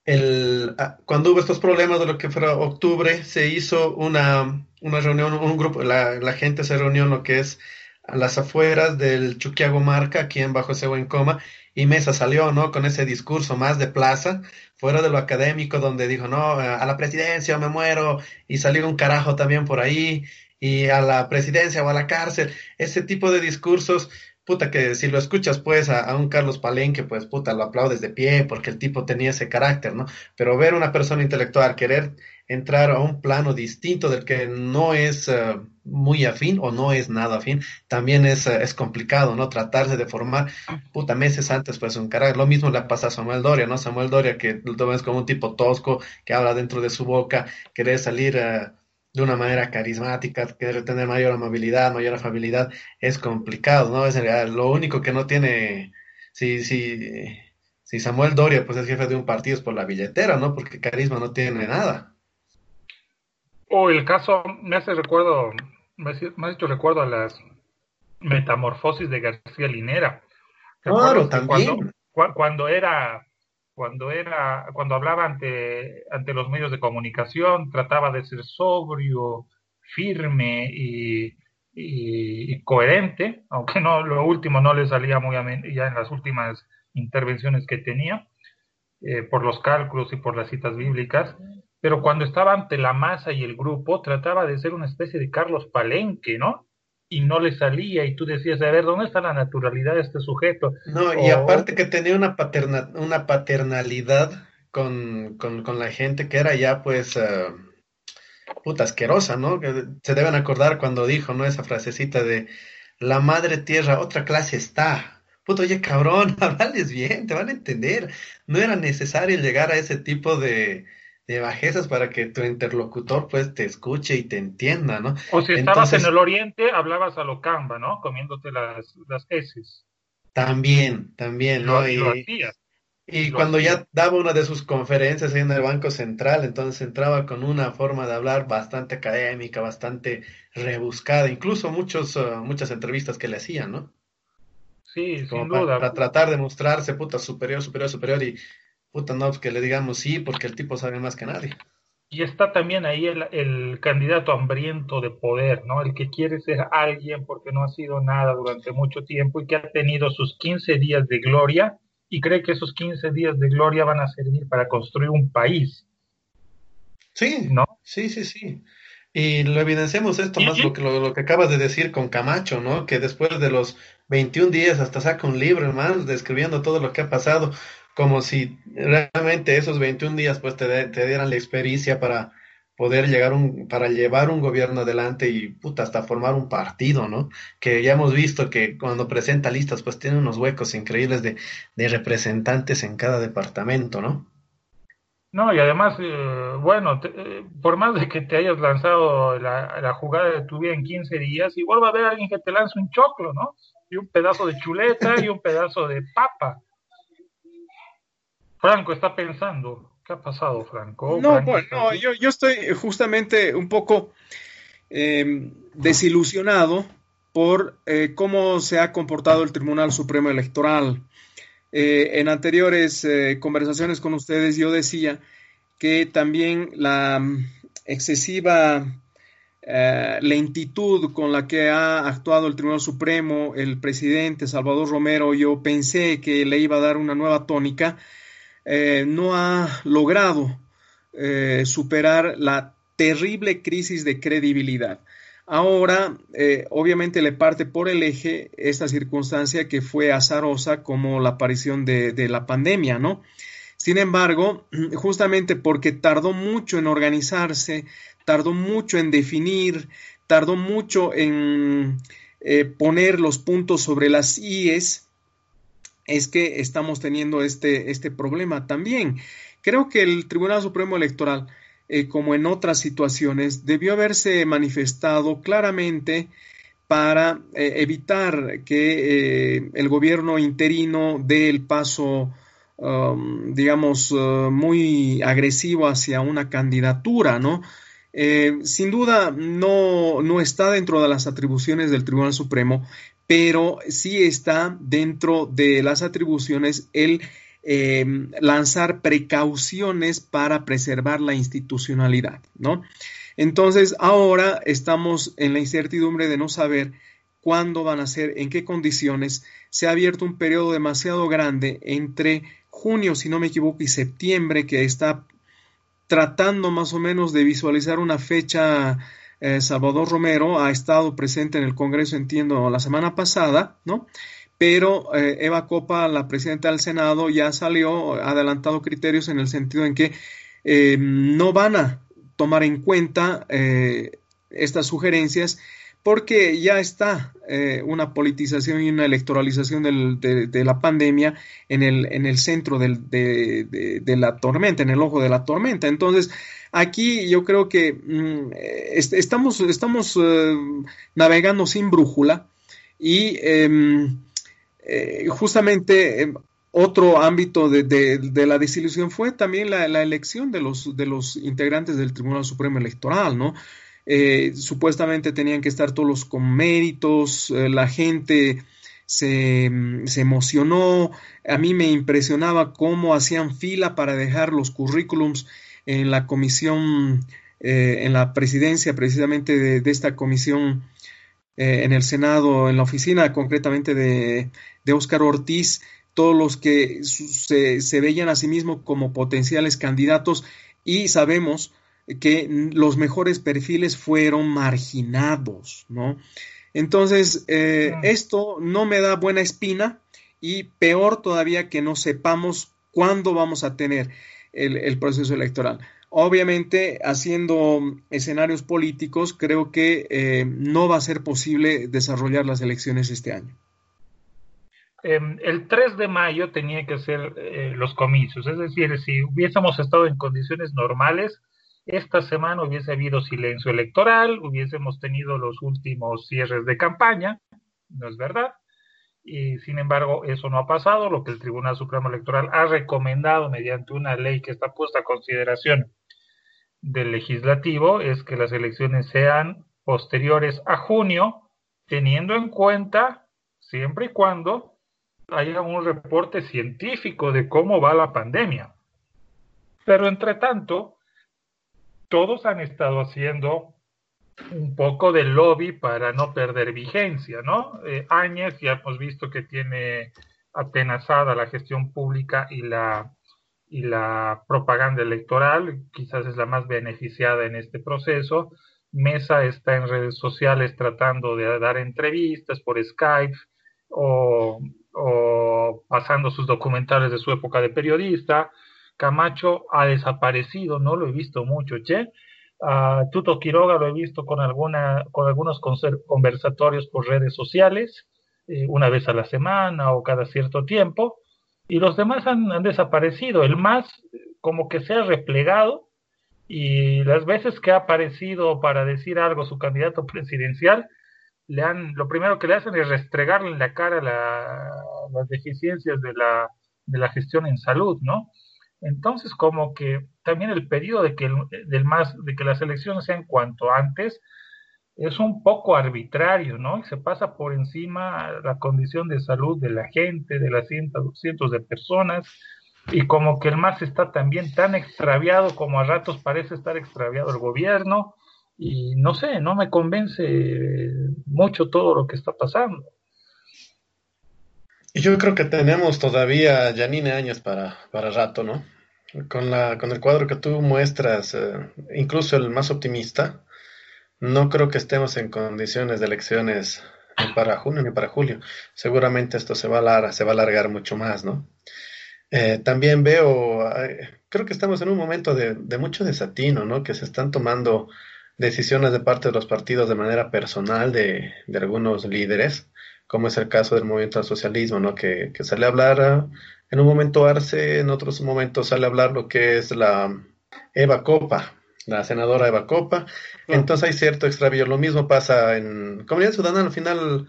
el, cuando hubo estos problemas de lo que fue octubre, se hizo una, una reunión, un grupo, la, la gente se reunió en lo que es a las afueras del Chuquiago Marca, aquí en Bajo Ese Buen Coma, y Mesa salió, ¿no? Con ese discurso más de plaza, fuera de lo académico, donde dijo, no, a la presidencia me muero, y salió un carajo también por ahí, y a la presidencia o a la cárcel, ese tipo de discursos, puta, que si lo escuchas pues a, un Carlos Palenque, pues puta, lo aplaudes de pie, porque el tipo tenía ese carácter, ¿no? Pero ver una persona intelectual querer entrar a un plano distinto del que no es uh, muy afín o no es nada afín, también es, uh, es complicado, ¿no? Tratarse de formar, puta, meses antes, pues un carácter. Lo mismo le pasa a Samuel Doria, ¿no? Samuel Doria, que lo ves como un tipo tosco, que habla dentro de su boca, querer salir uh, de una manera carismática, querer tener mayor amabilidad, mayor afabilidad, es complicado, ¿no? Es lo único que no tiene, si, si, si Samuel Doria, pues es jefe de un partido, es por la billetera, ¿no? Porque carisma no tiene nada. O el caso, me hace recuerdo, me ha hecho recuerdo a las metamorfosis de García Linera. Claro, también. Cuando, cuando, era, cuando era, cuando hablaba ante, ante los medios de comunicación, trataba de ser sobrio, firme y, coherente, aunque no, lo último no le salía muy ya en las últimas intervenciones que tenía, eh, por los cálculos y por las citas bíblicas pero cuando estaba ante la masa y el grupo trataba de ser una especie de Carlos Palenque, ¿no? Y no le salía y tú decías, a ver, ¿dónde está la naturalidad de este sujeto? No, y aparte que tenía una, paterna, una paternalidad con, con, con, la gente que era ya pues... Uh, puta asquerosa, ¿no? Que se deben acordar cuando dijo, ¿no? Esa frasecita de la madre tierra, otra clase está. Puto, oye, cabrón, hablales bien, te van a entender. No era necesario llegar a ese tipo de, de bajezas para que tu interlocutor pues te escuche y te entienda, ¿no? O si estabas Entonces, en el oriente, hablabas a lo camba, ¿no? Comiéndote las, las heces. También, también, ¿no? Lo, y, lo y lo cuando ya daba una de sus conferencias ahí en el Banco Central, entonces entraba con una forma de hablar bastante académica, bastante rebuscada, incluso muchos, uh, muchas entrevistas que le hacían, ¿no? Sí, Como sin para, duda. Para tratar de mostrarse, puta, superior, superior, superior, y puta, no, pues que le digamos sí, porque el tipo sabe más que nadie. Y está también ahí el, el, candidato hambriento de poder, ¿no? El que quiere ser alguien porque no ha sido nada durante mucho tiempo y que ha tenido sus 15 días de gloria y cree que esos 15 días de gloria van a servir para construir un país. Sí, ¿no? Sí, sí, sí. Y lo evidenciamos esto más lo que, lo, lo, que acabas de decir con Camacho, ¿no? Que después de los 21 días hasta saca un libro, hermano, describiendo todo lo que ha pasado como si realmente esos 21 días pues te, de, te dieran la experiencia para poder llegar un, para llevar un gobierno adelante y puta, hasta formar un partido, ¿no? Que ya hemos visto que cuando presenta listas pues tiene unos huecos increíbles de, de representantes en cada departamento, ¿no? No, y además, eh, bueno, eh, por más de que te hayas lanzado la, jugada de tu vida en 15 días, igual va a haber alguien que te lance un choclo, ¿no? Y un pedazo de chuleta y un pedazo de papa. Franco está pensando. ¿Qué ha pasado, Franco? No, bueno, yo, yo, estoy justamente un poco em, desilusionado por eh, cómo se ha comportado el Tribunal Supremo Electoral. Eh, en anteriores eh, conversaciones con ustedes yo decía que también la mm, excesiva lentitud con la que ha actuado el Tribunal Supremo, el presidente Salvador Romero, yo pensé que le iba a dar una nueva tónica, no ha logrado superar la terrible crisis de credibilidad. Ahora, eh, obviamente le parte por el eje esta circunstancia que fue azarosa como la aparición de, la pandemia, ¿no? Sin embargo, justamente porque tardó mucho en organizarse, tardó mucho en definir, tardó mucho en eh, poner los puntos sobre las IES, es que estamos teniendo este, este problema también. Creo que el Tribunal Supremo Electoral eh, como en otras situaciones, debió haberse manifestado claramente para eh, evitar que eh, el gobierno interino dé el paso, um, digamos, muy agresivo hacia una candidatura, ¿no? sin duda no, no está dentro de las atribuciones del Tribunal Supremo, pero sí está dentro de las atribuciones el Em, lanzar precauciones para preservar la institucionalidad, ¿no? Entonces, ahora estamos en la incertidumbre de no saber cuándo van a ser, en qué condiciones. Se ha abierto un periodo demasiado grande entre junio, si no me equivoco, y septiembre, que está tratando más o menos de visualizar una fecha. Eh, Salvador Romero ha estado presente en el Congreso, entiendo, la semana pasada, ¿no? pero eh, Eva Copa, la presidenta del Senado, ya salió adelantado criterios en el sentido en que eh, no van a tomar en cuenta estas sugerencias porque ya está una politización y una electoralización de, la pandemia en el, en el centro de, la tormenta, en el ojo de la tormenta. Entonces, aquí yo creo que mm, estamos, estamos navegando sin brújula y em, eh, justamente em, otro ámbito de, la desilusión fue también la, elección de los, de los integrantes del Tribunal Supremo Electoral, ¿no? Eh, supuestamente tenían que estar todos con méritos, eh, la gente se, se, emocionó, a mí me impresionaba cómo hacían fila para dejar los currículums en la comisión, en la presidencia precisamente de, esta comisión en el Senado, en la oficina concretamente de, de Óscar Ortiz, todos los que se, veían a sí mismos como potenciales candidatos y sabemos que los mejores perfiles fueron marginados, ¿no? Entonces, eh, esto no me da buena espina y peor todavía que no sepamos cuándo vamos a tener el, proceso electoral. Obviamente, haciendo escenarios políticos, creo que eh, no va a ser posible desarrollar las elecciones este año. Em, el 3 de mayo tenía que ser eh, los comicios, es decir, si hubiésemos estado en condiciones normales, esta semana hubiese habido silencio electoral, hubiésemos tenido los últimos cierres de campaña, no es verdad, y sin embargo eso no ha pasado, lo que el Tribunal Supremo Electoral ha recomendado mediante una ley que está puesta a consideración del legislativo es que las elecciones sean posteriores a junio, teniendo en cuenta siempre y cuando haya un reporte científico de cómo va la pandemia. Pero entre tanto, todos han estado haciendo un poco de lobby para no perder vigencia, ¿no? Eh, Áñez ya hemos visto que tiene atenazada la gestión pública y la, y la propaganda electoral, quizás es la más beneficiada en este proceso. Mesa está en redes sociales tratando de dar entrevistas por Skype o o pasando sus documentales de su época de periodista. Camacho ha desaparecido, no lo he visto mucho, che. Tuto Quiroga lo he visto con, alguna, con algunos conversatorios por redes sociales, eh, una vez a la semana o cada cierto tiempo, y los demás han, desaparecido. El más como que se ha replegado y las veces que ha aparecido para decir algo su candidato presidencial, le han, lo primero que le hacen es restregarle en la cara las deficiencias de la, de la gestión en salud, ¿no? Entonces, como que también el pedido de que, del más, de que las elecciones sean cuanto antes es un poco arbitrario, ¿no? Y se pasa por encima la condición de salud de la gente, de las cientos, cientos de personas, y como que el MAS está también tan extraviado como a ratos parece estar extraviado el gobierno, y no sé, no me convence mucho todo lo que está pasando. Y yo creo que tenemos todavía, Janine, años para, para rato, ¿no? Con, la, con el cuadro que tú muestras, eh, incluso el más optimista, no creo que estemos en condiciones de elecciones ni para junio ni para julio. Seguramente esto se va a, alargar, se va a alargar mucho más, ¿no? Eh, también veo, creo que estamos en un momento de, de, mucho desatino, ¿no? Que se están tomando decisiones de parte de los partidos de manera personal de, de algunos líderes, como es el caso del movimiento al socialismo, ¿no? Que, que sale a hablar en un momento Arce, en otros momentos sale a hablar lo que es la Eva Copa, la senadora Eva Copa. Entonces hay cierto extravío. Lo mismo pasa en Comunidad Ciudadana. Al final,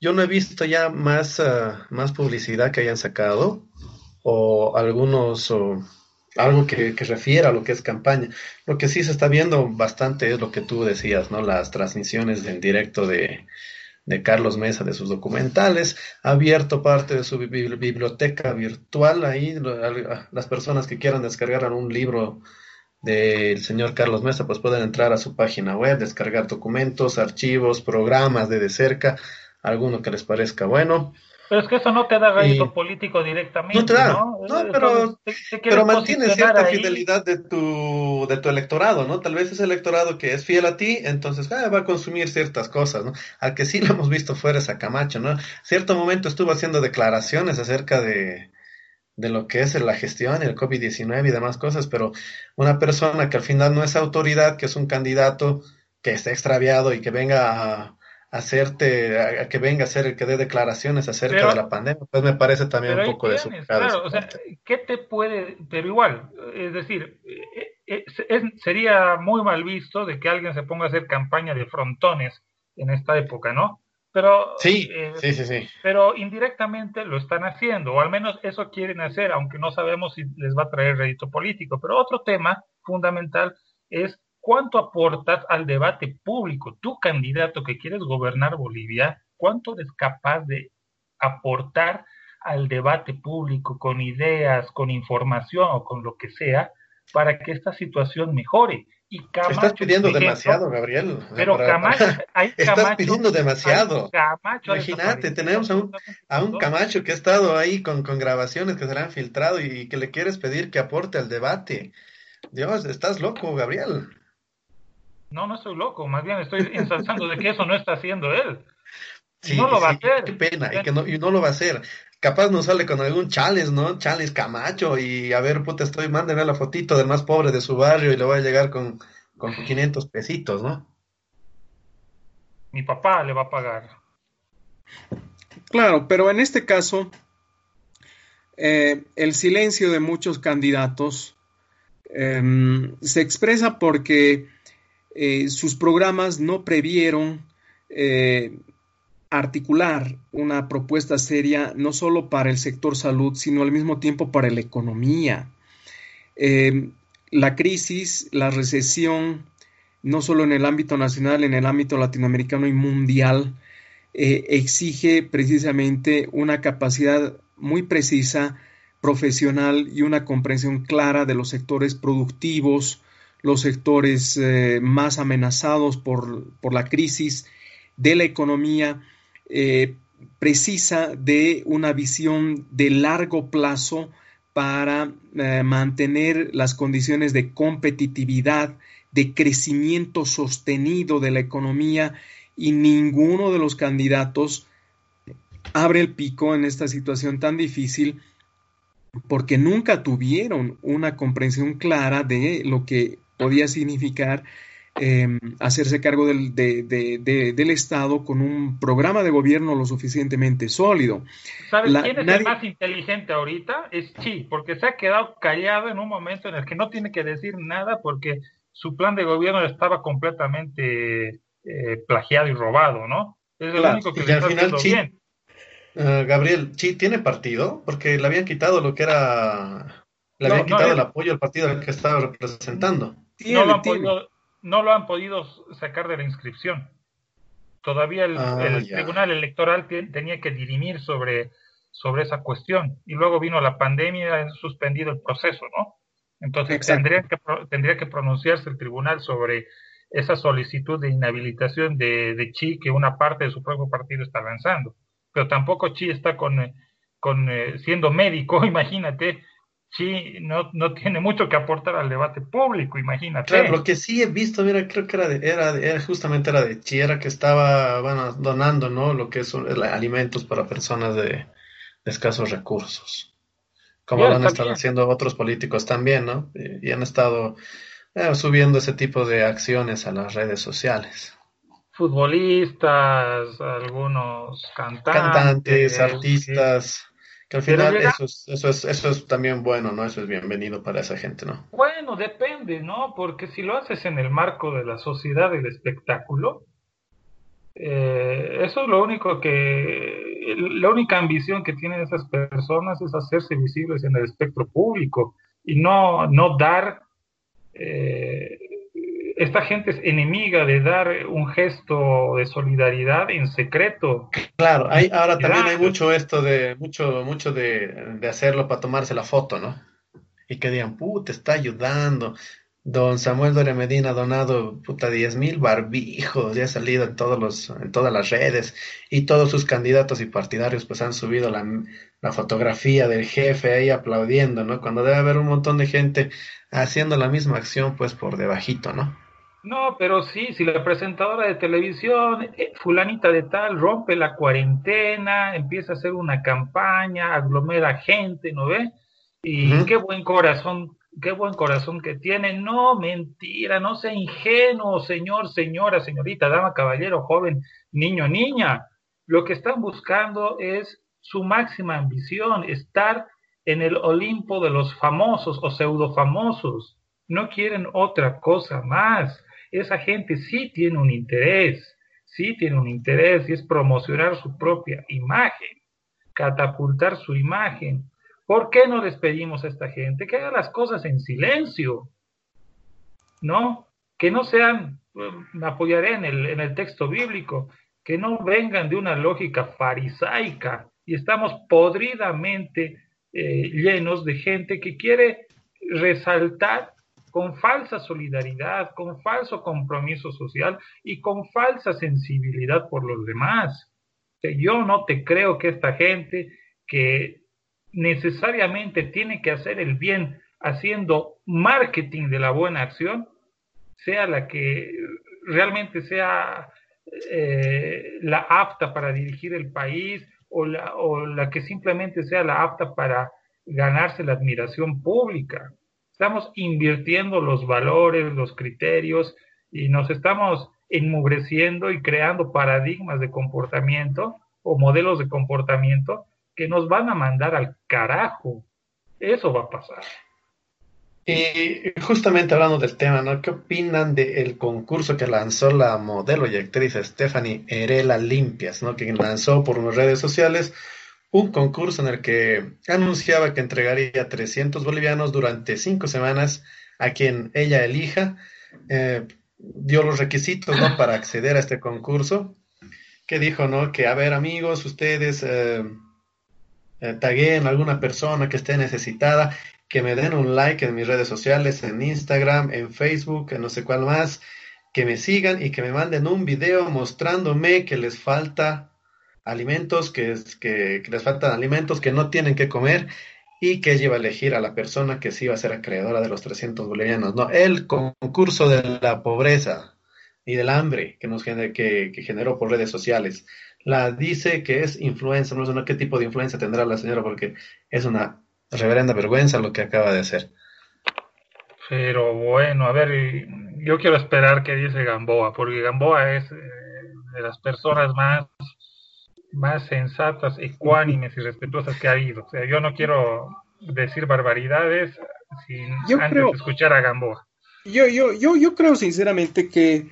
yo no he visto ya más, uh, más publicidad que hayan sacado o algunos o algo que, que, refiera a lo que es campaña. Lo que sí se está viendo bastante es lo que tú decías, ¿no? Las transmisiones en directo de, de Carlos Mesa de sus documentales, ha abierto parte de su biblioteca virtual ahí, las personas que quieran descargar un libro del señor Carlos Mesa, pues pueden entrar a su página web, descargar documentos, archivos, programas de de cerca, alguno que les parezca bueno. Pero es que eso no te da rédito político directamente. No te da, ¿no? pero, pero mantiene cierta fidelidad de tu, de tu electorado, ¿no? Tal vez ese electorado que es fiel a ti, entonces ah, va a consumir ciertas cosas, ¿no? Al que sí lo hemos visto fuera es a Camacho, ¿no? Cierto momento estuvo haciendo declaraciones acerca de, de lo que es la gestión, el COVID-19 y demás cosas, pero una persona que al final no es autoridad, que es un candidato que está extraviado y que venga a hacerte, a, que venga a ser el que dé declaraciones acerca de la pandemia, pues me parece también un poco de su Claro, o sea, ¿qué te puede, pero igual, es decir, eh, eh, es, sería muy mal visto de que alguien se ponga a hacer campaña de frontones en esta época, ¿no? Pero, sí, eh, sí, sí, sí. pero indirectamente lo están haciendo, o al menos eso quieren hacer, aunque no sabemos si les va a traer rédito político. Pero otro tema fundamental es ¿Cuánto aportas al debate público? Tu candidato que quieres gobernar Bolivia, ¿cuánto eres capaz de aportar al debate público con ideas, con información o con lo que sea para que esta situación mejore? Y Camacho, Estás pidiendo demasiado, Gabriel. Pero Camacho, hay Camacho, Estás pidiendo demasiado. Camacho, Imagínate, tenemos a un, a un, Camacho que ha estado ahí con, con grabaciones que se le han filtrado y que le quieres pedir que aporte al debate. Dios, estás loco, Gabriel. No, no estoy loco, más bien estoy ensalzando de que eso no está haciendo él. Sí, no lo va a hacer. Qué pena, y que no, y no lo va a hacer. Capaz nos sale con algún chales, ¿no? Chales Camacho, y a ver, puta, estoy, mándeme la fotito del más pobre de su barrio y le voy a llegar con, con 500 pesitos, ¿no? Mi papá le va a pagar. Claro, pero en este caso, eh, el silencio de muchos candidatos eh, se expresa porque eh, sus programas no previeron eh, articular una propuesta seria no solo para el sector salud, sino al mismo tiempo para la economía. Eh, la crisis, la recesión, no solo en el ámbito nacional, en el ámbito latinoamericano y mundial, exige precisamente una capacidad muy precisa, profesional y una comprensión clara de los sectores productivos, los sectores eh, más amenazados por, la crisis de la economía, eh, precisa de una visión de largo plazo para eh, mantener las condiciones de competitividad, de crecimiento sostenido de la economía y ninguno de los candidatos abre el pico en esta situación tan difícil porque nunca tuvieron una comprensión clara de lo que podía significar em, hacerse cargo del, del, Estado con un programa de gobierno lo suficientemente sólido. ¿Sabes quién es el más inteligente ahorita? Es Chi, porque se ha quedado callado en un momento en el que no tiene que decir nada porque su plan de gobierno estaba completamente eh, plagiado y robado, ¿no? Es el único que y al final, bien. Eh, Gabriel, ¿Chi tiene partido? Porque le habían quitado lo que era... Le habían quitado el apoyo al partido al que estaba representando. No lo, han podido, no lo han podido sacar de la inscripción. Todavía el, ah, Tribunal Electoral tenía que dirimir sobre, sobre esa cuestión. Y luego vino la pandemia y ha suspendido el proceso, ¿no? Entonces tendría que, tendría que pronunciarse el tribunal sobre esa solicitud de inhabilitación de, de Chi que una parte de su propio partido está lanzando. Pero tampoco Chi está con, con eh, siendo médico, imagínate, Chi no, no tiene mucho que aportar al debate público, imagínate. Claro, lo que sí he visto, mira, creo que era, de, era, era justamente era de Chi, era que estaba bueno, donando, ¿no? Lo que es alimentos para personas de, escasos recursos. Como lo han estado haciendo otros políticos también, ¿no? y han estado eh, subiendo ese tipo de acciones a las redes sociales. Futbolistas, algunos cantantes. Cantantes, artistas. Que al final eso, es, eso, es, eso es también bueno, ¿no? Eso es bienvenido para esa gente, ¿no? Bueno, depende, ¿no? Porque si lo haces en el marco de la sociedad del espectáculo, eh, eso es lo único que, la única ambición que tienen esas personas es hacerse visibles en el espectro público y no, no dar eh, esta gente es enemiga de dar un gesto de solidaridad en secreto. Claro, hay, ahora también hay mucho esto de, mucho, mucho de, hacerlo para tomarse la foto, ¿no? Y que digan, puta, está ayudando. Don Samuel Dore Medina ha donado puta diez mil barbijos, ya ha salido en todos los, en todas las redes, y todos sus candidatos y partidarios pues han subido la, la fotografía del jefe ahí aplaudiendo, ¿no? Cuando debe haber un montón de gente haciendo la misma acción pues por debajito, ¿no? No, pero sí, si la presentadora de televisión, eh, fulanita de tal, rompe la cuarentena, empieza a hacer una campaña, aglomera gente, ¿no ve? Y qué buen corazón, qué buen corazón que tiene. No, mentira, no sea ingenuo, señor, señora, señorita, dama, caballero, joven, niño, niña. Lo que están buscando es su máxima ambición, estar en el Olimpo de los famosos o pseudo famosos. No quieren otra cosa más. Esa gente sí tiene un interés, sí tiene un interés y es promocionar su propia imagen, catapultar su imagen. ¿Por qué no les pedimos a esta gente que haga las cosas en silencio? ¿No? Que no sean, me apoyaré en el, en el texto bíblico, que no vengan de una lógica farisaica y estamos podridamente eh, llenos de gente que quiere resaltar con falsa solidaridad, con falso compromiso social y con falsa sensibilidad por los demás. yo no te creo que esta gente que necesariamente tiene que hacer el bien haciendo marketing de la buena acción, sea la que realmente sea eh, la apta para dirigir el país o la, o la que simplemente sea la apta para ganarse la admiración pública. Estamos invirtiendo los valores, los criterios y nos estamos enmugreciendo y creando paradigmas de comportamiento o modelos de comportamiento que nos van a mandar al carajo. Eso va a pasar. Y justamente hablando del tema, ¿no? ¿Qué opinan del concurso que lanzó la modelo y actriz Stephanie Erela Limpias, ¿no? Que lanzó por redes sociales un concurso en el que anunciaba que entregaría 300 bolivianos durante cinco semanas a quien ella elija. Eh, dio los requisitos, ¿no? Para acceder a este concurso. Que dijo, ¿no? Que, a ver, amigos, ustedes... Eh, eh taguen a alguna persona que esté necesitada que me den un like en mis redes sociales, en Instagram, en Facebook, en no sé cuál más, que me sigan y que me manden un video mostrándome que les falta alimentos, que, que, que les faltan alimentos, que no tienen que comer y que lleva a elegir a la persona que sí va a ser acreedora de los 300 bolivianos. No, el concurso de la pobreza y del hambre que nos que, que generó por redes sociales. La dice que es influenza, no sé qué tipo de influencia tendrá la señora porque es una reverenda vergüenza lo que acaba de hacer. Pero bueno, a ver, yo quiero esperar que dice Gamboa, porque Gamboa es eh, de las personas más, más sensatas, ecuánimes y respetuosas que ha habido. O sea, yo no quiero decir barbaridades sin antes escuchar a Gamboa. Yo, yo, yo, yo creo sinceramente que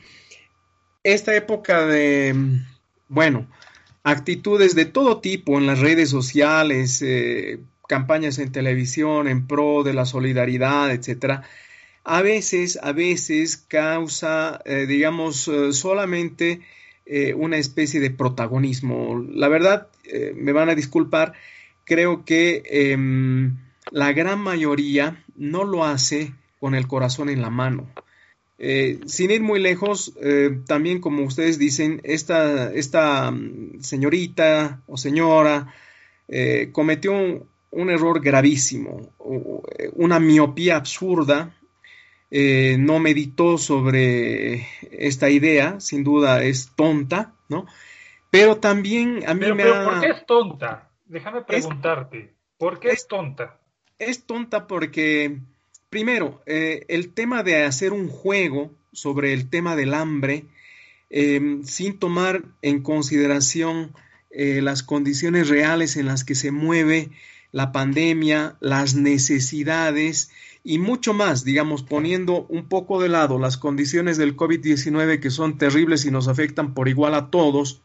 esta época de, bueno, actitudes de todo tipo en las redes sociales, eh, campañas en televisión en pro de la solidaridad, etcétera, a veces, a veces causa, eh, digamos, eh, solamente una especie de protagonismo. La verdad, me van a disculpar, creo que em, la gran mayoría no lo hace con el corazón en la mano. Eh, sin ir muy lejos, eh, también como ustedes dicen, esta, esta mm, señorita o señora eh, cometió un, error gravísimo, una miopía absurda, no meditó sobre esta idea, sin duda es tonta, ¿no? Pero también a mí me pero ¿Por qué es tonta? Déjame preguntarte, ¿por qué es tonta? Es tonta porque Primero, eh, el tema de hacer un juego sobre el tema del hambre em, sin tomar en consideración eh, las condiciones reales en las que se mueve la pandemia, las necesidades y mucho más, digamos, poniendo un poco de lado las condiciones del COVID-19 que son terribles y nos afectan por igual a todos,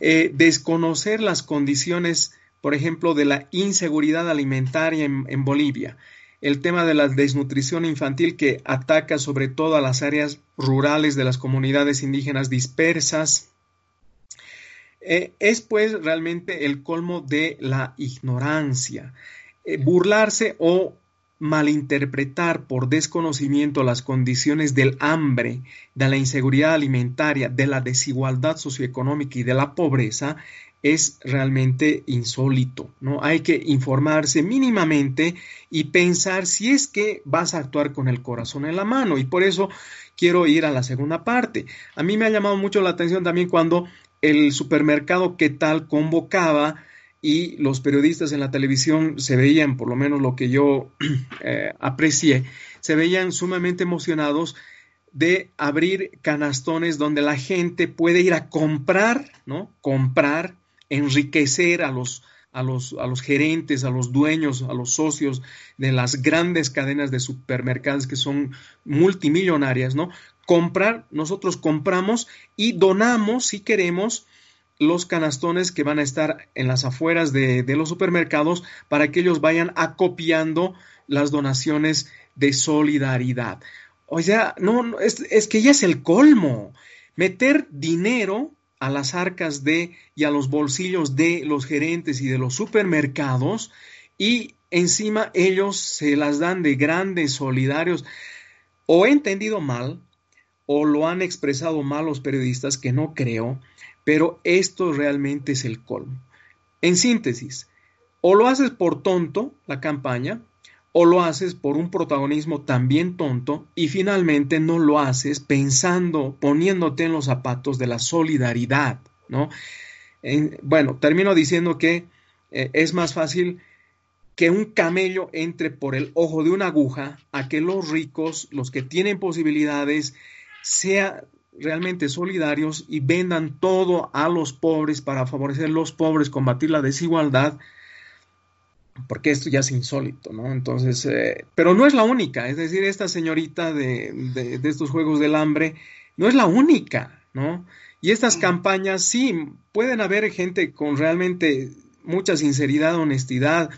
eh, desconocer las condiciones, por ejemplo, de la inseguridad alimentaria en Bolivia el tema de la desnutrición infantil que ataca sobre todo a las áreas rurales de las comunidades indígenas dispersas. Eh, es pues realmente el colmo de la ignorancia. Eh, burlarse o malinterpretar por desconocimiento las condiciones del hambre, de la inseguridad alimentaria, de la desigualdad socioeconómica y de la pobreza es realmente insólito, ¿no? Hay que informarse mínimamente y pensar si es que vas a actuar con el corazón en la mano y por eso quiero ir a la segunda parte. A mí me ha llamado mucho la atención también cuando el supermercado que tal convocaba y los periodistas en la televisión se veían, por lo menos lo que yo eh, aprecié, se veían sumamente emocionados de abrir canastones donde la gente puede ir a comprar, ¿no? Comprar enriquecer a los, a los, a los gerentes, a los dueños, a los socios de las grandes cadenas de supermercados que son multimillonarias, ¿no? Comprar, nosotros compramos y donamos, si queremos, los canastones que van a estar en las afueras de, los supermercados para que ellos vayan acopiando las donaciones de solidaridad. O sea, no, es, es que ya es el colmo. Meter dinero a las arcas de y a los bolsillos de los gerentes y de los supermercados y encima ellos se las dan de grandes solidarios. O he entendido mal o lo han expresado mal los periodistas, que no creo, pero esto realmente es el colmo. En síntesis, o lo haces por tonto la campaña, o lo haces por un protagonismo también tonto y finalmente no lo haces pensando, poniéndote en los zapatos de la solidaridad, ¿no? bueno, termino diciendo que eh, es más fácil que un camello entre por el ojo de una aguja a que los ricos, los que tienen posibilidades, sean realmente solidarios y vendan todo a los pobres para favorecer a los pobres, combatir la desigualdad, porque esto ya es insólito, ¿no? Entonces, eh, pero no es la única, es decir, esta señorita de, de, estos Juegos del Hambre no es la única, ¿no? Y estas campañas, sí, pueden haber gente con realmente mucha sinceridad, honestidad,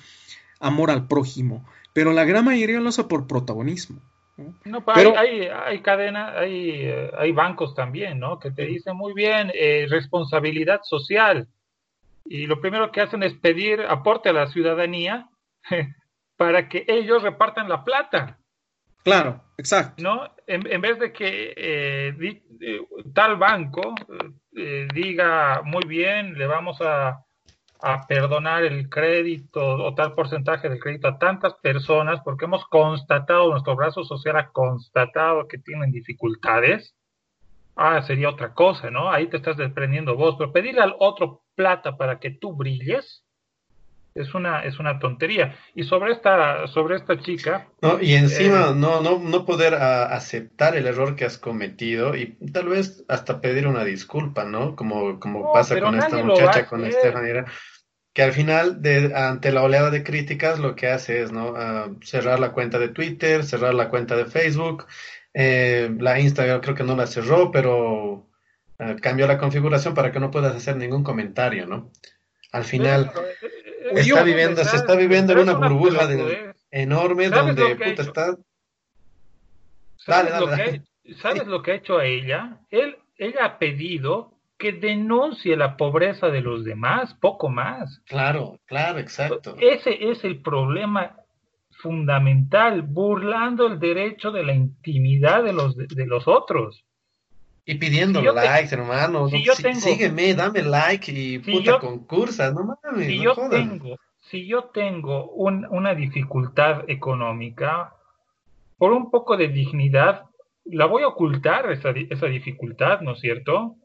amor al prójimo, pero la gran mayoría lo hace por protagonismo. No, pero, hay, hay, cadenas, hay, eh, hay bancos también, ¿no? Que te dicen muy bien, eh, responsabilidad social y lo primero que hacen es pedir aporte a la ciudadanía para que ellos repartan la plata. Claro, exacto. ¿No? En, vez de que eh, eh, tal banco eh, diga, muy bien, le vamos a, a perdonar el crédito o tal porcentaje del crédito a tantas personas porque hemos constatado, nuestro brazo social ha constatado que tienen dificultades, ah, sería otra cosa, ¿no? Ahí te estás desprendiendo vos, pero pedirle al otro plata para que tú brilles, es una, es una tontería. Y sobre esta, sobre esta chica. No, y encima eh, no, no, no poder ah, aceptar el error que has cometido y tal vez hasta pedir una disculpa, ¿no? Como, como pasa con esta muchacha, con Estefanía, que al final, de, ante la oleada de críticas, lo que hace es, ¿no? Ah, cerrar la cuenta de Twitter, cerrar la cuenta de Facebook, eh, la Instagram creo que no la cerró, pero ah, cambió la configuración para que no puedas hacer ningún comentario, ¿no? Al final, está viviendo, se está viviendo en una burbuja enorme donde puta está. ¿Sabes, lo Que, ¿Sabes lo que ha hecho a ella? Él, ella ha pedido que denuncie la pobreza de los demás, poco más. Claro, claro, exacto. Ese es el problema fundamental, burlando el derecho de la intimidad de los, de los otros. Y pidiendo likes, hermano. Si yo tengo, sígueme, dame like y puta concursa, no mames. Si, yo, tengo, si yo tengo una dificultad económica, por un poco de dignidad, la voy a ocultar esa, esa dificultad, ¿no es cierto?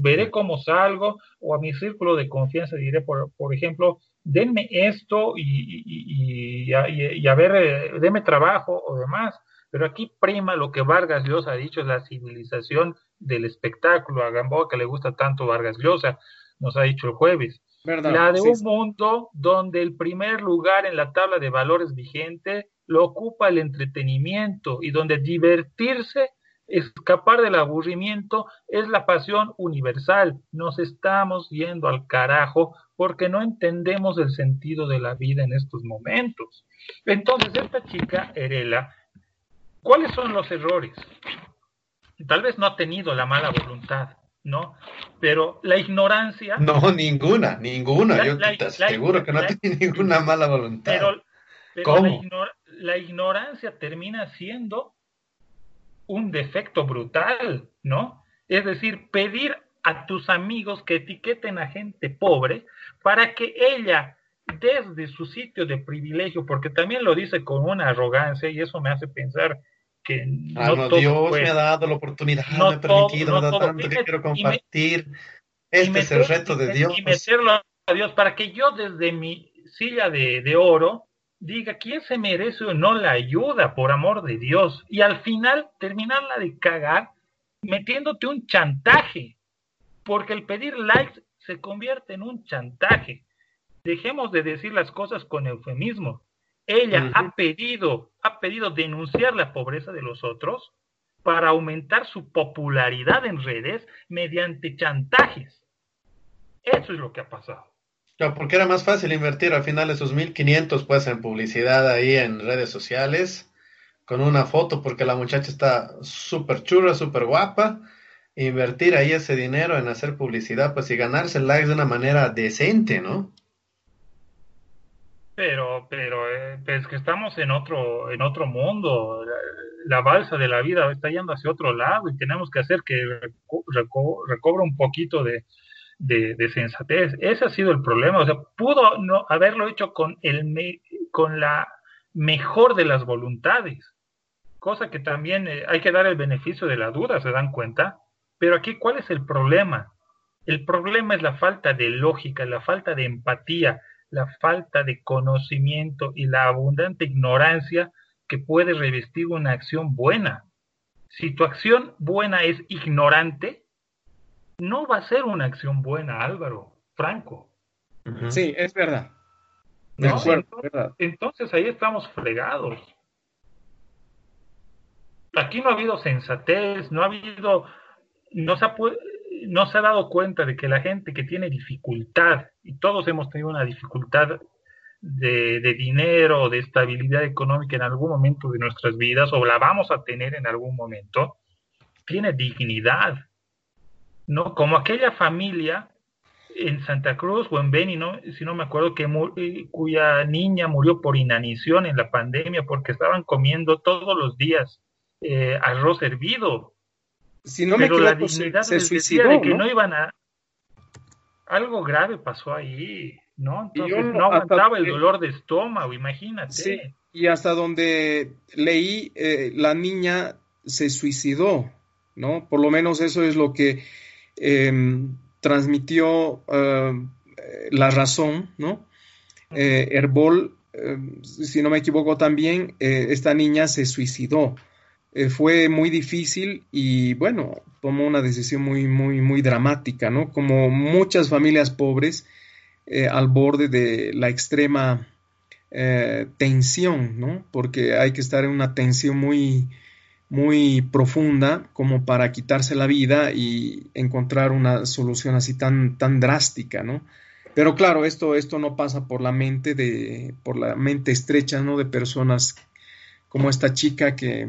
Veré cómo salgo, o a mi círculo de confianza diré, por, por ejemplo, denme esto y, y, y, y a ver, eh, denme trabajo o demás. Pero aquí prima lo que Vargas Llosa ha dicho, es la civilización del espectáculo. A Gamboa que le gusta tanto Vargas Llosa, nos ha dicho el jueves. La de un mundo donde el primer lugar en la tabla de valores vigente lo ocupa el entretenimiento y donde divertirse, escapar del aburrimiento es la pasión universal. Nos estamos yendo al carajo porque no entendemos el sentido de la vida en estos momentos. Entonces, esta chica, Erela, ¿cuáles son los errores? tal vez no ha tenido la mala voluntad, ¿no? Pero la ignorancia... No, ninguna, ninguna. Yo te aseguro que no tiene ninguna mala voluntad. Pero, ¿Cómo? La, ignorancia termina siendo un defecto brutal, ¿no? Es decir, pedir a tus amigos que etiqueten a gente pobre para que ella desde su sitio de privilegio, porque también lo dice con una arrogancia y eso me hace pensar que ah, no, Dios me ha dado la oportunidad, me ha permitido, me ha dado tanto que quiero compartir. este es el reto de Dios. Y meterlo a Dios para que yo desde mi silla de, de oro diga quién se merece o no la ayuda, por amor de Dios. Y al final terminarla de cagar metiéndote un chantaje. Porque el pedir likes se convierte en un chantaje. Dejemos de decir las cosas con eufemismo. Ella ha pedido, ha pedido denunciar la pobreza de los otros para aumentar su popularidad en redes mediante chantajes. Eso es lo que ha pasado. Claro, porque era más fácil invertir al final esos 1500 pues en publicidad ahí en redes sociales con una foto porque la muchacha está súper churra, súper guapa. Invertir ahí ese dinero en hacer publicidad pues y ganarse likes de una manera decente, ¿no? Pero, pero eh, es que estamos en otro, en otro mundo. La, balsa de la vida está yendo hacia otro lado y tenemos que hacer que recobre un poquito de, de, sensatez. Ese ha sido el problema. O sea, pudo no haberlo hecho con el con la mejor de las voluntades, cosa que también eh, hay que dar el beneficio de la duda, ¿se dan cuenta? Pero aquí, ¿cuál es el problema? El problema es la falta de lógica, la falta de empatía, la falta de conocimiento y la abundante ignorancia que puede revestir una acción buena. Si tu acción buena es ignorante, no va a ser una acción buena, Álvaro, Franco. Sí, es verdad. entonces, ahí estamos fregados. Aquí no ha habido sensatez, no ha habido, no se ha, no se ha dado cuenta de que la gente que tiene dificultad, y todos hemos tenido una dificultad de, de, dinero, de estabilidad económica en algún momento de nuestras vidas, o la vamos a tener en algún momento, tiene dignidad, ¿no? Como aquella familia en Santa Cruz o en Beni, ¿no? si no me acuerdo, que eh, cuya niña murió por inanición en la pandemia porque estaban comiendo todos los días eh, arroz hervido si no Pero la dignidad se, suicidó, de que ¿no? iban a... Algo grave pasó ahí, ¿no? Entonces no, aguantaba el dolor de estómago, imagínate. Sí, y hasta donde leí, eh, la niña se suicidó, ¿no? Por lo menos eso es lo que em, transmitió eh, la razón, ¿no? eh, Herbol, eh, si no me equivoco también, eh, esta niña se suicidó. fue muy difícil y bueno, tomó una decisión muy, muy, muy dramática, ¿no? Como muchas familias pobres al borde de la extrema tensión, ¿no? Porque hay que estar en una tensión muy, muy profunda como para quitarse la vida y encontrar una solución así tan, tan drástica, ¿no? Pero claro, esto, esto no pasa por la mente de, por la mente estrecha, ¿no? De personas como esta chica que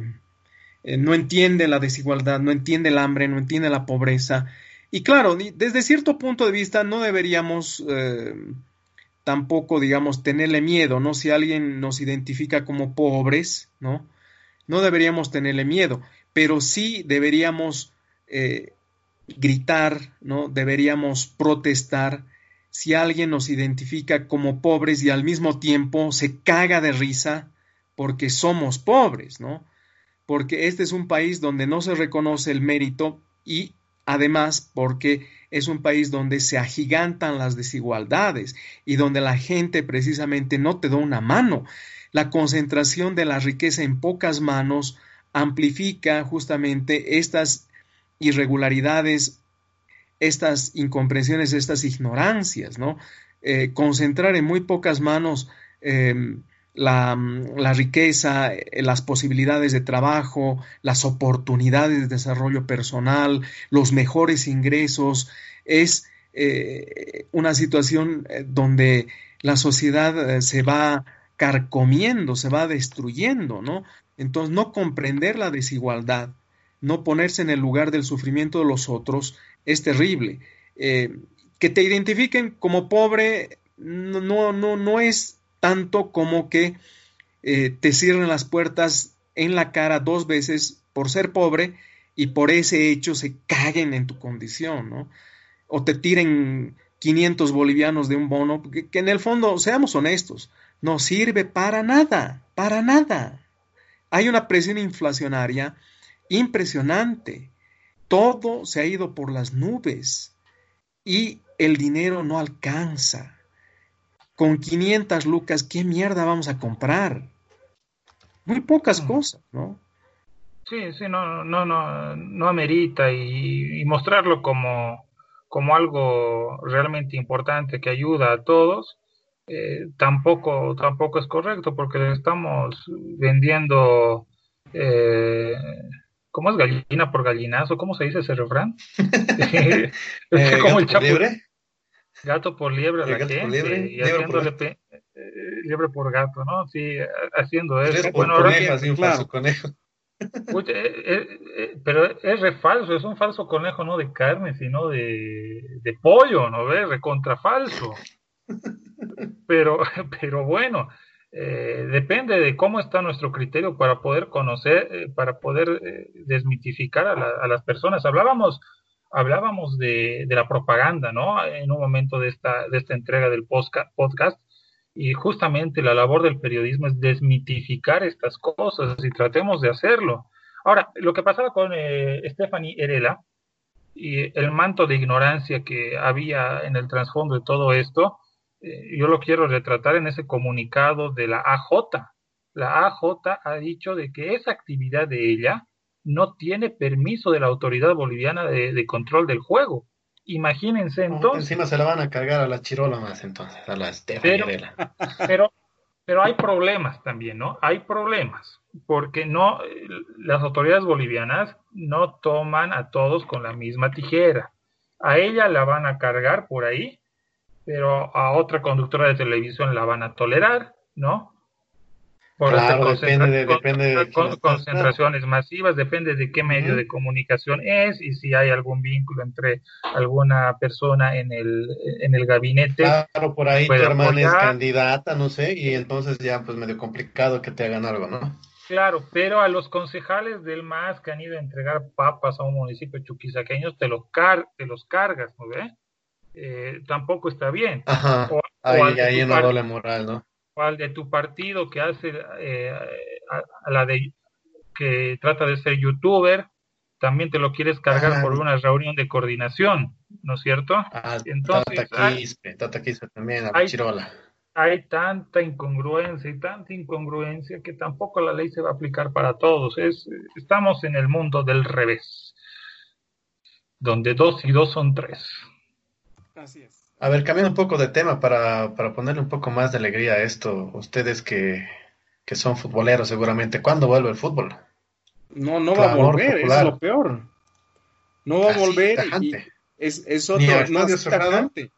eh, no entiende la desigualdad, no entiende el hambre, no entiende la pobreza. Y claro, desde cierto punto de vista no deberíamos eh, tampoco, digamos, tenerle miedo, ¿no? Si alguien nos identifica como pobres, ¿no? No deberíamos tenerle miedo, pero sí deberíamos eh, gritar, ¿no? Deberíamos protestar si alguien nos identifica como pobres y al mismo tiempo se caga de risa porque somos pobres, ¿no? Porque este es un país donde no se reconoce el mérito y además porque es un país donde se agigantan las desigualdades y donde la gente precisamente no te da una mano. La concentración de la riqueza en pocas manos amplifica justamente estas irregularidades estas incomprensiones, estas ignorancias, ¿no? Eh, concentrar en muy pocas manos em, la, riqueza, eh, las posibilidades de trabajo, las oportunidades de desarrollo personal, los mejores ingresos, es eh, una situación donde la sociedad se va carcomiendo, se va destruyendo, ¿no? Entonces, no comprender la desigualdad, no ponerse en el lugar del sufrimiento de los otros, es terrible. Eh, que te identifiquen como pobre no, no, no es tanto como que eh, te cierren las puertas en la cara dos veces por ser pobre y por ese hecho se caguen en tu condición, ¿no? O te tiren 500 bolivianos de un bono, que, que en el fondo, seamos honestos, no sirve para nada, para nada. Hay una presión inflacionaria impresionante todo se ha ido por las nubes y el dinero no alcanza. Con 500 lucas, ¿qué mierda vamos a comprar? Muy pocas mm. cosas, ¿no? Sí, sí, no, no, no, no amerita y, mostrarlo como, como algo realmente importante que ayuda a todos, eh, tampoco, tampoco es correcto porque le estamos vendiendo eh, ¿Cómo es gallina por gallinazo? ¿Cómo se dice ese refrán? eh, ¿Gato por liebre? Gato por liebre a la gente. Liebre, y haciéndole por... Eh, liebre por gato, ¿no? Sí, haciendo eso. Bueno, ahora conejo, un falso conejo. Eh, eh, pero es re falso, es un falso conejo no de carne, sino de, de pollo, ¿no ves? Recontra falso. Pero, pero bueno, eh, depende de cómo está nuestro criterio para poder conocer, eh, para poder eh, desmitificar a, las personas. Hablábamos, hablábamos de, la propaganda, ¿no? En un momento de esta, de esta entrega del podcast, y justamente la labor del periodismo es desmitificar estas cosas y tratemos de hacerlo. Ahora, lo que pasaba con Stephanie Erela y el manto de ignorancia que había en el trasfondo de todo esto, eh, yo lo quiero retratar en ese comunicado de la AJ. La AJ ha dicho de que esa actividad de ella no tiene permiso de la autoridad boliviana de, control del juego. Imagínense entonces. Encima se la van a cargar a la chirola más entonces, a la pero, pero, pero hay problemas también, ¿no? Hay problemas, porque no, las autoridades bolivianas no toman a todos con la misma tijera. A ella la van a cargar por ahí pero a otra conductora de televisión la van a tolerar, ¿no? Por claro, depende de, concentraciones masivas, depende de qué medio de comunicación es y si hay algún vínculo entre alguna persona en el, en el gabinete. Claro, por ahí tu hermana es candidata, no sé, y entonces ya pues medio complicado que te hagan algo, ¿no? Claro, pero a los concejales del MAS que han ido a entregar papas a un municipio chuquisaqueño te los, car te los cargas, ¿no ve? Eh, tampoco está bien. O, ahí, ahí una doble moral, ¿no? O al de tu partido que hace eh, a, la de que trata de ser youtuber, también te lo quieres cargar por una reunión de coordinación, ¿no es cierto? Ah, Entonces, Tata Quispe, Tata Quispe también, a hay, Chirola hay tanta incongruencia y tanta incongruencia que tampoco la ley se va a aplicar para todos. Es, estamos en el mundo del revés, donde dos y dos son tres. Así es. A ver, cambiando un poco de tema para, para ponerle un poco más de alegría a esto, ustedes que, que son futboleros seguramente, ¿cuándo vuelve el fútbol? No, no va a volver, es lo peor. No va a volver y es, es otro, no, así tajante.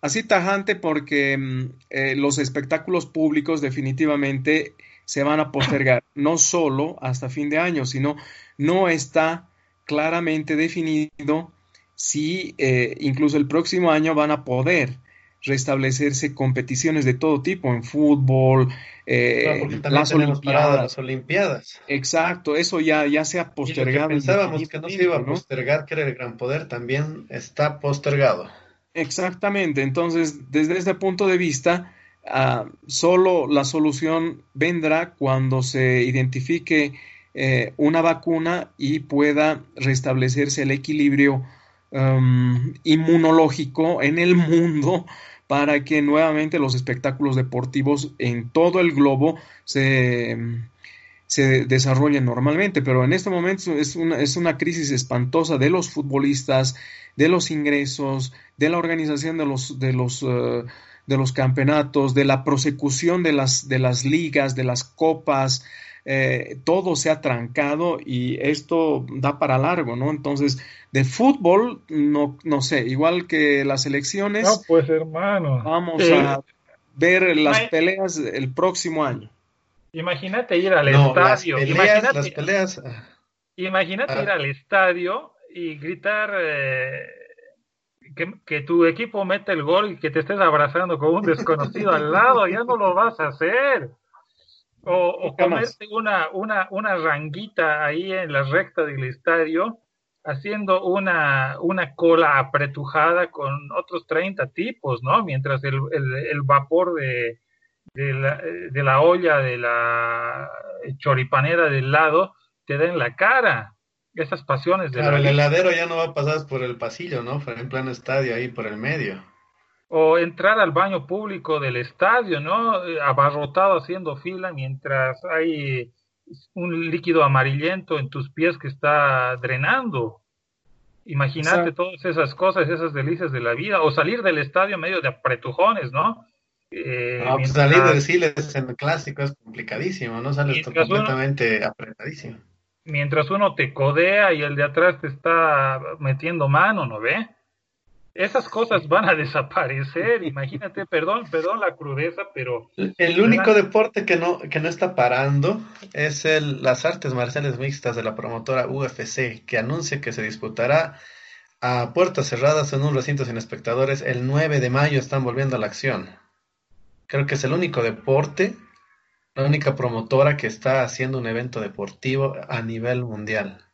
Así tajante porque mm, eh, los espectáculos públicos definitivamente se van a postergar, no solo hasta fin de año, sino no está claramente definido si eh, incluso el próximo año van a poder restablecerse competiciones de todo tipo en fútbol, eh, las, olimpiadas. las Olimpiadas. Exacto, eso ya, ya se ha postergado. pensábamos que no se iba a postergar, que era el gran poder, también está postergado. Exactamente, entonces desde este punto de vista, uh, solo la solución vendrá cuando se identifique eh, una vacuna y pueda restablecerse el equilibrio um, inmunológico en el mundo para que nuevamente los espectáculos deportivos en todo el globo se, se desarrollen normalmente. Pero en este momento es una, es una crisis espantosa de los futbolistas, de los ingresos, de la organización de los, de los, eh, de los campeonatos, de la prosecución de las, de las ligas, de las copas. Eh, todo se ha trancado y esto da para largo, ¿no? Entonces, de fútbol, no, no sé, igual que las elecciones. No, pues hermano. Vamos a ver las peleas el próximo año. Imagínate ir al estadio. imagínate, peleas. Ah. Imagínate ir al estadio y gritar eh, que, que, tu equipo mete el gol y que te estés abrazando con un desconocido al lado. Ya no lo vas a hacer. O, o comerte una, una, una ranguita ahí en la recta del estadio, haciendo una, una cola apretujada con otros 30 tipos, ¿no? Mientras el, el, vapor de, de, la, de la olla, de la choripanera del lado, te da en la cara esas pasiones de claro, el heladero ya no va a pasar por el pasillo, ¿no? Fue en plano estadio ahí por el medio o entrar al baño público del estadio, ¿no? Abarrotado haciendo fila mientras hay un líquido amarillento en tus pies que está drenando. Imagínate todas esas cosas, esas delicias de la vida, o salir del estadio medio de apretujones, ¿no? Eh, no, pues salir del Siles en el clásico es complicadísimo, ¿no? Sales completamente apretadísimo. Mientras uno te codea y el de atrás te está metiendo mano, ¿no ve? Esas cosas van a desaparecer. Imagínate, perdón, perdón la crudeza, pero... El único deporte que no, que no está parando es el, las artes marciales mixtas de la promotora UFC, que anuncia que se disputará a puertas cerradas en un recinto sin espectadores. El 9 de mayo están volviendo a la acción. Creo que es el único deporte, la única promotora que está haciendo un evento deportivo a nivel mundial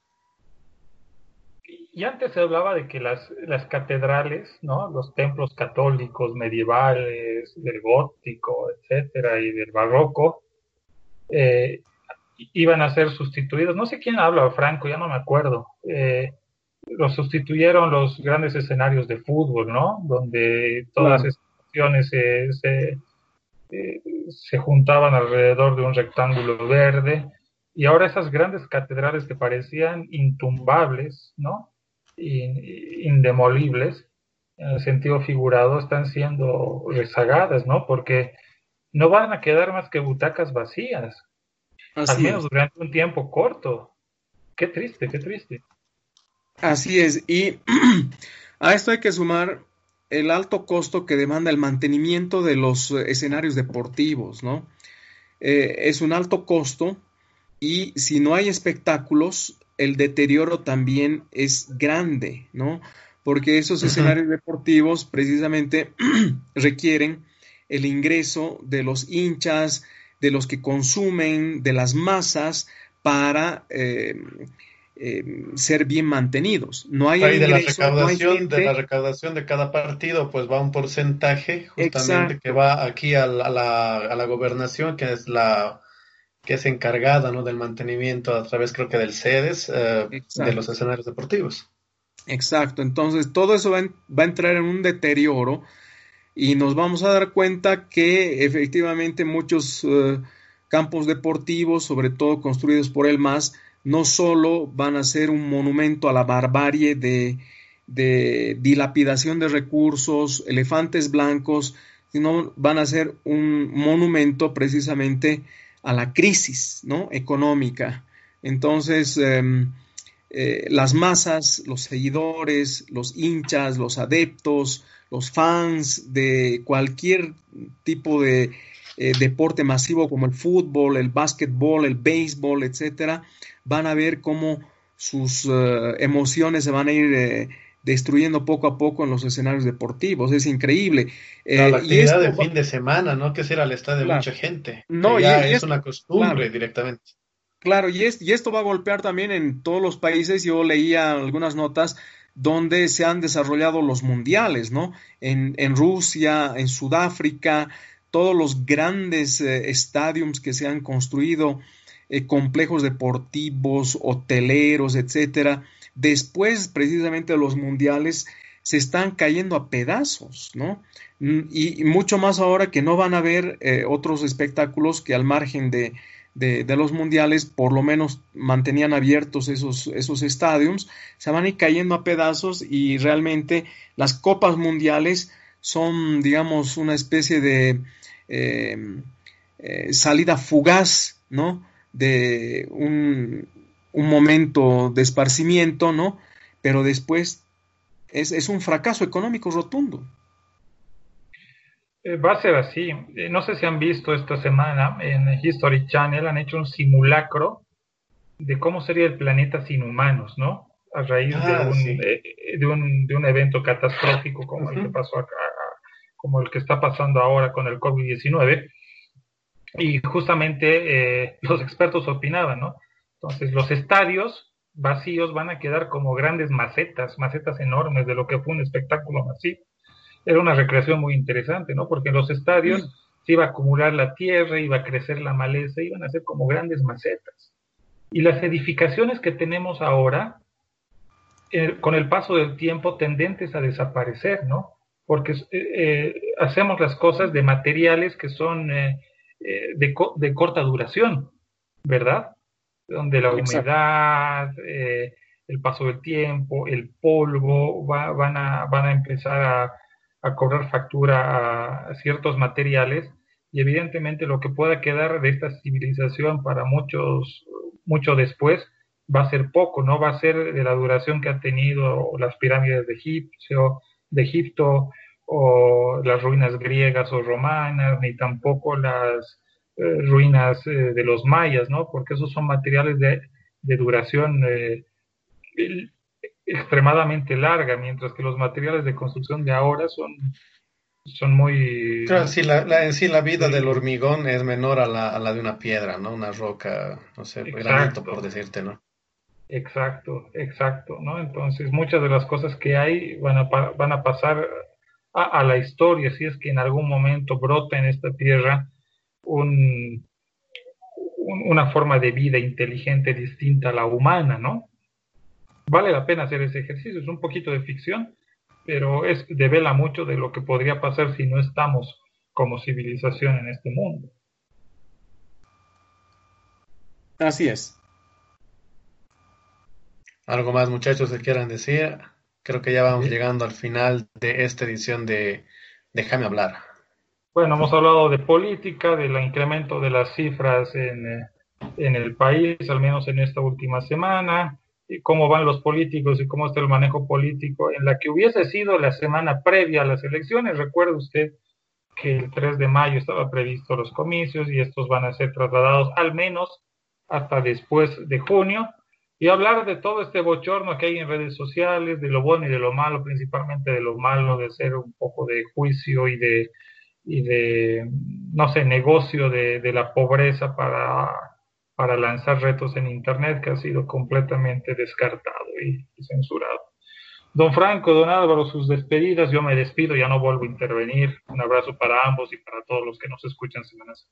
y antes se hablaba de que las, las catedrales, ¿no? Los templos católicos medievales, del gótico, etcétera, y del barroco, eh, iban a ser sustituidos. No sé quién habla, Franco, ya no me acuerdo. Eh, los sustituyeron los grandes escenarios de fútbol, ¿no? Donde todas las estaciones se, se, eh, se juntaban alrededor de un rectángulo verde. Y ahora esas grandes catedrales que parecían intumbables, ¿no? Indemolibles, en el sentido figurado, están siendo rezagadas, ¿no? Porque no van a quedar más que butacas vacías, al menos durante un tiempo corto. Qué triste, qué triste. Así es, y a esto hay que sumar el alto costo que demanda el mantenimiento de los escenarios deportivos, ¿no? Eh, es un alto costo y si no hay espectáculos, el deterioro también es grande, ¿no? Porque esos escenarios deportivos precisamente requieren el ingreso de los hinchas, de los que consumen, de las masas, para eh, eh, ser bien mantenidos. No hay de la recaudación, de la recaudación de cada partido, pues va un porcentaje justamente que va aquí a la, a la gobernación, que es la que es encargada ¿no? del mantenimiento a través creo que del sedes eh, de los escenarios deportivos. Exacto, entonces todo eso va, a entrar en un deterioro y nos vamos a dar cuenta que efectivamente muchos eh, campos deportivos, sobre todo construidos por el MAS, no solo van a ser un monumento a la barbarie de, de dilapidación de recursos, elefantes blancos, sino van a ser un monumento precisamente a la crisis ¿no? económica. Entonces, em, eh, las masas, los seguidores, los hinchas, los adeptos, los fans de cualquier tipo de eh, deporte masivo como el fútbol, el básquetbol, el béisbol, etcétera, van a ver cómo sus eh, emociones se van a ir destruyendo poco a poco en los escenarios deportivos. Es increíble. la actividad de fin de semana, ¿no? Que será el estadio de mucha gente. No, ya es una costumbre directamente. Claro, y, y esto va a golpear también en todos los países. Yo leía algunas notas donde se han desarrollado los mundiales, ¿no? En, en Rusia, en Sudáfrica, todos los grandes eh, estadios que se han construido, eh, complejos deportivos, hoteleros, etcétera, después precisamente de los mundiales se están cayendo a pedazos, ¿no? Mm, y, mucho más ahora que no van a haber eh, otros espectáculos que al margen de, de, los mundiales, por lo menos mantenían abiertos esos, esos estadios, se van a ir cayendo a pedazos y realmente las copas mundiales son, digamos, una especie de eh, eh, salida fugaz, ¿no? De un, un, momento de esparcimiento, ¿no? Pero después es, es un fracaso económico rotundo. Eh, va a ser así. Eh, no sé si han visto esta semana en History Channel, han hecho un simulacro de cómo sería el planeta sin humanos, ¿no? A raíz de, ah, un, de, un, de, un, evento catastrófico como el que pasó acá, como el que está pasando ahora con el COVID-19. Y justamente eh, los expertos opinaban, ¿no? Entonces, los estadios vacíos van a quedar como grandes macetas, macetas enormes de lo que fue un espectáculo masivo era una recreación muy interesante, ¿no? Porque en los estadios se iba a acumular la tierra, iba a crecer la maleza, iban a ser como grandes macetas. Y las edificaciones que tenemos ahora, eh, con el paso del tiempo, tendentes a desaparecer, ¿no? Porque eh, eh, hacemos las cosas de materiales que son de, corta duración, ¿verdad? Donde la humedad, el paso del tiempo, el polvo, van, a, van a empezar a, a cobrar factura a, ciertos materiales y evidentemente lo que pueda quedar de esta civilización para muchos, mucho después, va a ser poco, no va a ser de la duración que han tenido las pirámides de Egipto, de Egipto o las ruinas griegas o romanas, ni tampoco las eh, ruinas eh, de los mayas, ¿no? Porque esos son materiales de, de duración eh, extremadamente larga, mientras que los materiales de construcción de ahora son, son muy... Claro, sí, la, en sí la vida del hormigón es menor a la, a la de una piedra, ¿no? Una roca, no sé, granito, por decirte, ¿no? Exacto, exacto, ¿no? Entonces muchas de las cosas que hay van a, van a pasar a, a la historia, si es que en algún momento brota en esta tierra un, una forma de vida inteligente distinta a la humana, ¿no? vale la pena hacer ese ejercicio. Es un poquito de ficción, pero es devela mucho de lo que podría pasar si no estamos como civilización en este mundo. Así es. ¿Algo más, muchachos, que quieran decir? Creo que ya vamos llegando al final de esta edición de Déjame hablar. Bueno, hemos hablado de política, del incremento de las cifras en, eh, en el país, al menos en esta última semana cómo van los políticos y cómo está el manejo político en la que hubiese sido la semana previa a las elecciones. Recuerde usted que el 3 de mayo estaba previsto los comicios y estos van a ser trasladados al menos hasta después de junio y hablar de todo este bochorno que hay en redes sociales, de lo bueno y de lo malo, principalmente de lo malo, de hacer un poco de juicio y de, y de no sé, negocio de, de la pobreza para para lanzar retos en Internet que ha sido completamente descartado y, censurado. Don Franco, don Álvaro, sus despedidas, yo me despido, ya no vuelvo a intervenir. Un abrazo para ambos y para todos los que nos escuchan semanas.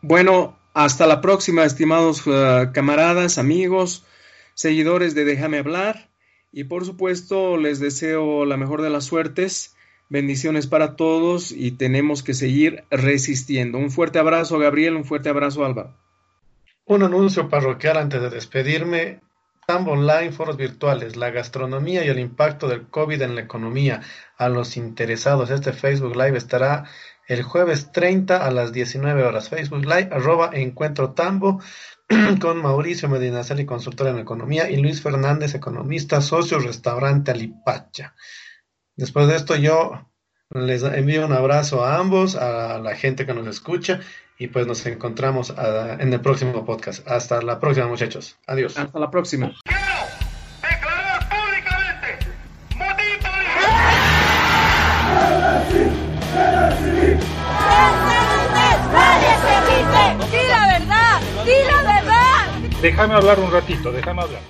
Bueno, hasta la próxima, estimados uh, camaradas, amigos, seguidores de Déjame hablar. Y por supuesto, les deseo la mejor de las suertes. Bendiciones para todos y tenemos que seguir resistiendo. Un fuerte abrazo, Gabriel. Un fuerte abrazo, Álvaro. Un anuncio parroquial antes de despedirme. Tambo Online, foros virtuales, la gastronomía y el impacto del COVID en la economía. A los interesados, este Facebook Live estará el jueves 30 a las 19 horas. Facebook Live, arroba Encuentro Tambo, con Mauricio Medinaceli, consultor en economía, y Luis Fernández, economista, socio, restaurante Alipacha. Después de esto, yo les envío un abrazo a ambos, a la gente que nos escucha, y pues nos encontramos ah, en el próximo podcast. Hasta la próxima, muchachos. Adiós. Hasta la próxima. Déjame hablar un ratito, déjame hablar.